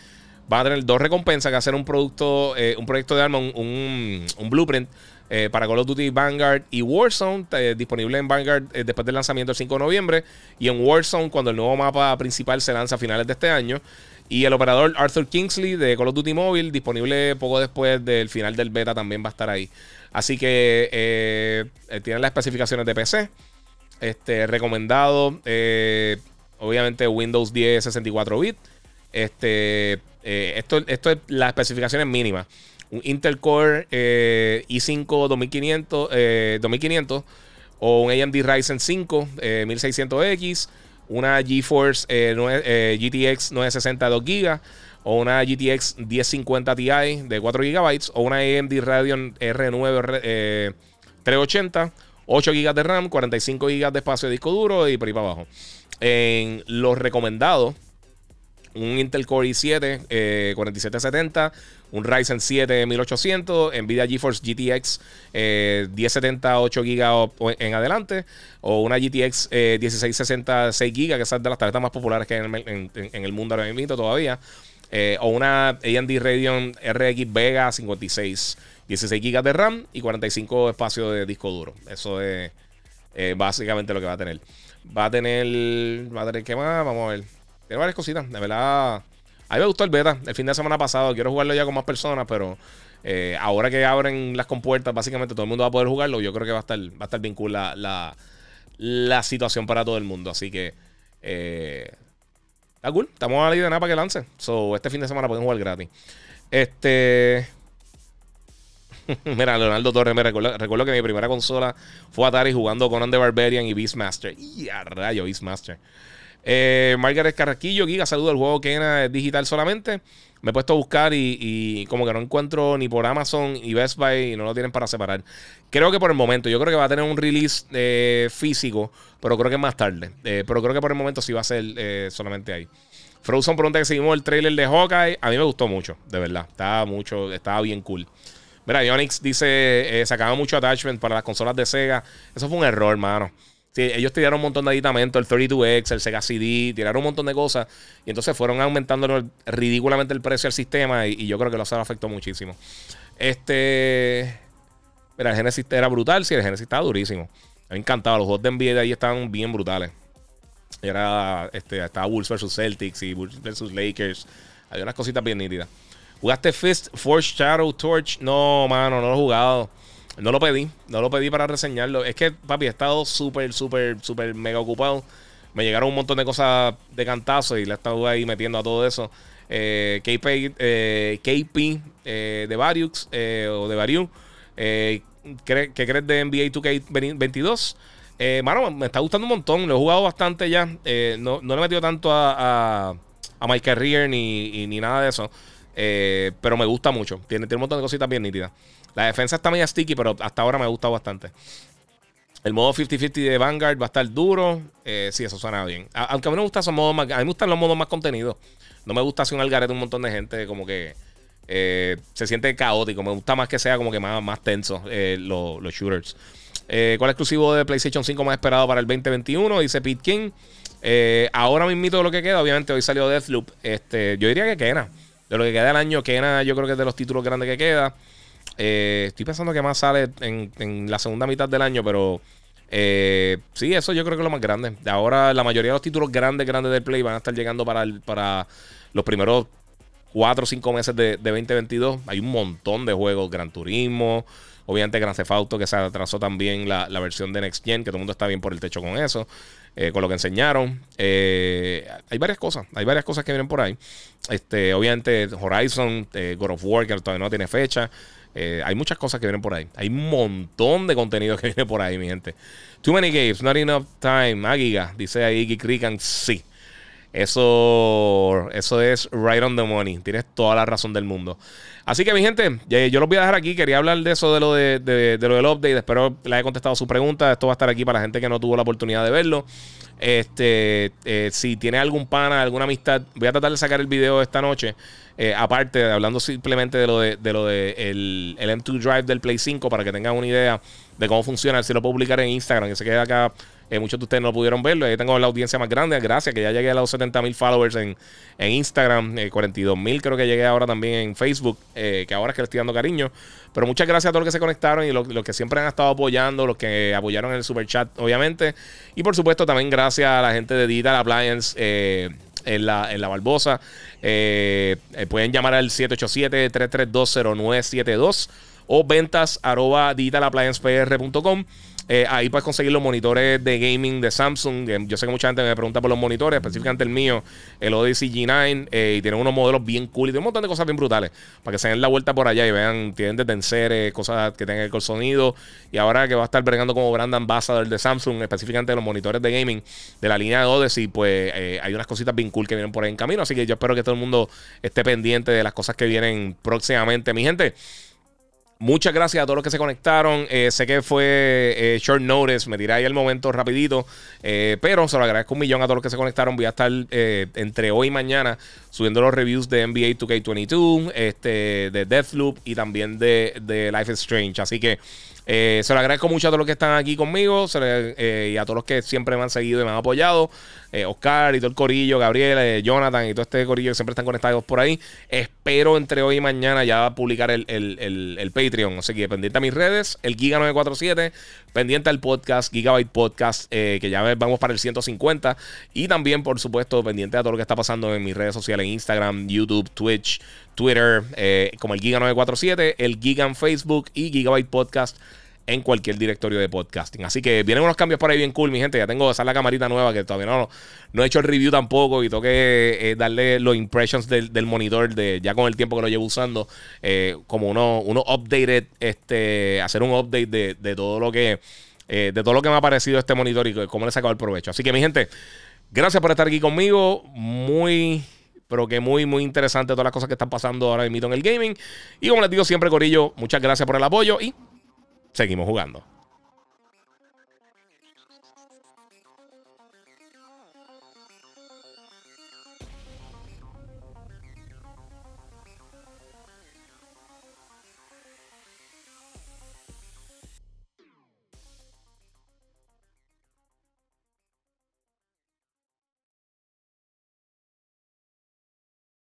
van a tener dos recompensas, que hacer un producto, eh, un proyecto de arma, un, blueprint eh, para Call of Duty Vanguard y Warzone, eh, disponible en Vanguard después del lanzamiento el 5 de noviembre, y en Warzone cuando el nuevo mapa principal se lanza a finales de este año. Y el operador Arthur Kingsley de Call of Duty Mobile, disponible poco después del final del beta, también va a estar ahí. Así que tienen las especificaciones de PC. Este, recomendado, obviamente Windows 10 64 bits. Este, eh, esto, esto es las especificaciones mínimas. Un Intel Core eh, i5 2500, 2500 o un AMD Ryzen 5 1600X, una GeForce eh, GTX 960 2 GB o una GTX 1050 Ti de 4 GB o una AMD Radeon R9 380, 8 GB de RAM, 45 GB de espacio de disco duro y por ahí para abajo. En los recomendados un Intel Core i7 4770, un Ryzen 7 1800, Nvidia GeForce GTX 1070 8 GB en adelante, o una GTX 1660 6 GB, que es de las tarjetas más populares que hay en, el mundo ahora mismo todavía, eh, o una AMD Radeon RX Vega 56, 16 GB de RAM y 45 espacios de disco duro. Eso es básicamente lo que va a tener. Va a tener, va a tener, ¿qué más? Vamos a ver. Varias cositas, de verdad. A mí me gustó el beta el fin de semana pasado. Quiero jugarlo ya con más personas, pero eh, ahora que abren las compuertas, básicamente todo el mundo va a poder jugarlo. Yo creo que va a estar, va a estar bien cool la, la, situación para todo el mundo. Así que eh, está cool. Estamos a la idea de nada para que lance. So, este fin de semana pueden jugar gratis. Este. *laughs* Mira, Leonardo Torres, me recuerdo, recuerdo, que mi primera consola fue Atari jugando con the Barbarian y Beastmaster. Y a rayo, Beastmaster. Eh, Margaret Carraquillo, Giga, saludo. El juego que es digital solamente. Me he puesto a buscar y, como que no encuentro ni por Amazon y Best Buy y no lo tienen para separar. Creo que por el momento, yo creo que va a tener un release eh, físico, pero creo que más tarde. Eh, pero creo que por el momento sí va a ser eh, solamente ahí. Frozen pregunta que seguimos el trailer de Hawkeye. A mí me gustó mucho, de verdad. Estaba mucho, estaba bien cool. Mira, Ionix dice, sacaba mucho attachment para las consolas de Sega. Eso fue un error, hermano. Sí, ellos tiraron un montón de aditamentos, el 32X, el Sega CD, tiraron un montón de cosas. Y entonces fueron aumentando ridículamente el precio del sistema. Y, yo creo que los afectó muchísimo. Este. Mira, el Genesis era brutal. Sí, el Genesis estaba durísimo. Me encantaba. Los juegos de NBA de ahí estaban bien brutales. Era, este, estaba Bulls vs Celtics y Bulls vs Lakers. Había unas cositas bien nítidas. ¿Jugaste Fist, Force, Shadow, Torch? No, mano, no lo he jugado. No lo pedí, no lo pedí para reseñarlo. Es que, papi, he estado súper, súper, súper mega ocupado. Me llegaron un montón de cosas de cantazo y le he estado ahí metiendo a todo eso. Eh, KP, eh, KP eh, de Variux o de Variu. ¿Qué crees de NBA 2K22? mano, me está gustando un montón. Lo he jugado bastante ya. No, no, le he metido tanto a, a, a ni, ni, nada de eso. pero me gusta mucho. Tiene, tiene un montón de cositas bien nítidas. La defensa está media sticky, pero hasta ahora me ha gustado bastante. El modo 50-50 de Vanguard va a estar duro. Eh, sí, eso suena bien. aunque a mí me gustan esos modos más. A mí me gustan los modos más contenidos. No me gusta hacer un algarete un montón de gente. Como que eh, se siente caótico. Me gusta más que sea como que más, más tenso eh, los, shooters. ¿Cuál exclusivo de PlayStation 5 más esperado para el 2021? Dice Pete King. ahora mismo lo que queda, obviamente hoy salió Deathloop. Este, yo diría que Kena. De lo que queda del año, Kena yo creo que es de los títulos grandes que queda. Eh, estoy pensando que más sale en, la segunda mitad del año, pero eh, sí, eso yo creo que es lo más grande. Ahora la mayoría de los títulos grandes, grandes del Play van a estar llegando para, para los primeros 4 o 5 meses de, 2022. Hay un montón de juegos, Gran Turismo, obviamente Gran Theft Auto, que se atrasó también la, versión de Next Gen, que todo el mundo está bien por el techo con eso. Eh, con lo que enseñaron. hay varias cosas, hay varias cosas que vienen por ahí. Este, obviamente Horizon, God of War, que todavía no tiene fecha. Eh, hay muchas cosas que vienen por ahí. Hay un montón de contenido que viene por ahí, mi gente. Too many games, not enough time. Agiga, ah, dice ahí Iggy Creekan. Sí. Eso, eso es right on the money. Tienes toda la razón del mundo. Así que, mi gente, yo los voy a dejar aquí. Quería hablar de eso, de lo, de, de, lo del update. Espero le haya contestado su pregunta. Esto va a estar aquí para la gente que no tuvo la oportunidad de verlo. Este, eh, si tiene algún pana, alguna amistad, voy a tratar de sacar el video esta noche. Eh, aparte, hablando simplemente de lo de, lo de el, M2 Drive del Play 5 para que tengan una idea de cómo funciona. Si lo puedo publicar en Instagram, que se queda acá. Eh, muchos de ustedes no pudieron verlo. Ahí tengo la audiencia más grande. Gracias, que ya llegué a los 70 mil followers en, Instagram. 42 mil creo que llegué ahora también en Facebook. que ahora es que le estoy dando cariño. Pero muchas gracias a todos los que se conectaron y los, que siempre han estado apoyando, los que apoyaron en el super chat, obviamente. Y por supuesto, también gracias a la gente de Digital Appliance. Eh, en la, en la Barbosa. Eh, eh, pueden llamar al 787-3320972 o ventas arroba. Eh, ahí puedes conseguir los monitores de gaming de Samsung. yo sé que mucha gente me pregunta por los monitores, específicamente el mío, el Odyssey G9. Eh, y tienen unos modelos bien cool y tiene un montón de cosas bien brutales. Para que se den la vuelta por allá y vean, tienen de tensores, cosas que tengan el sonido. Y ahora que va a estar bregando como brand ambassador de Samsung, específicamente los monitores de gaming de la línea de Odyssey, pues eh, hay unas cositas bien cool que vienen por ahí en camino. Así que yo espero que todo el mundo esté pendiente de las cosas que vienen próximamente. Mi gente. Muchas gracias a todos los que se conectaron. Eh, sé que fue eh, short notice, me tiré ahí el momento rapidito, eh, pero se lo agradezco un millón a todos los que se conectaron. Voy a estar entre hoy y mañana subiendo los reviews de NBA 2K22, este, de Deathloop y también de, Life is Strange. Así que se lo agradezco mucho a todos los que están aquí conmigo eh, y a todos los que siempre me han seguido y me han apoyado. Eh, Oscar y todo el corillo, Gabriel, Jonathan y todo este corillo que siempre están conectados por ahí. Espero entre hoy y mañana ya publicar el, el, el, Patreon. Así que pendiente a mis redes, el Giga947, pendiente al podcast, Gigabyte Podcast, que ya vamos para el 150. Y también, por supuesto, pendiente a todo lo que está pasando en mis redes sociales, Instagram, YouTube, Twitch. Twitter eh, como el Giga947, el Giga en Facebook y Gigabyte Podcast en cualquier directorio de podcasting. Así que vienen unos cambios por ahí bien cool, mi gente. Ya tengo esa la camarita nueva que todavía no, no he hecho el review tampoco y tengo que eh, darle los impressions del, monitor de ya con el tiempo que lo llevo usando. Eh, como uno, uno updated, este, hacer un update de, de todo lo que de todo lo que me ha parecido este monitor y cómo le he sacado el provecho. Así que mi gente, gracias por estar aquí conmigo. Muy pero que muy, muy interesante todas las cosas que están pasando ahora mismo en el gaming. Y como les digo siempre, Corillo, muchas gracias por el apoyo y seguimos jugando.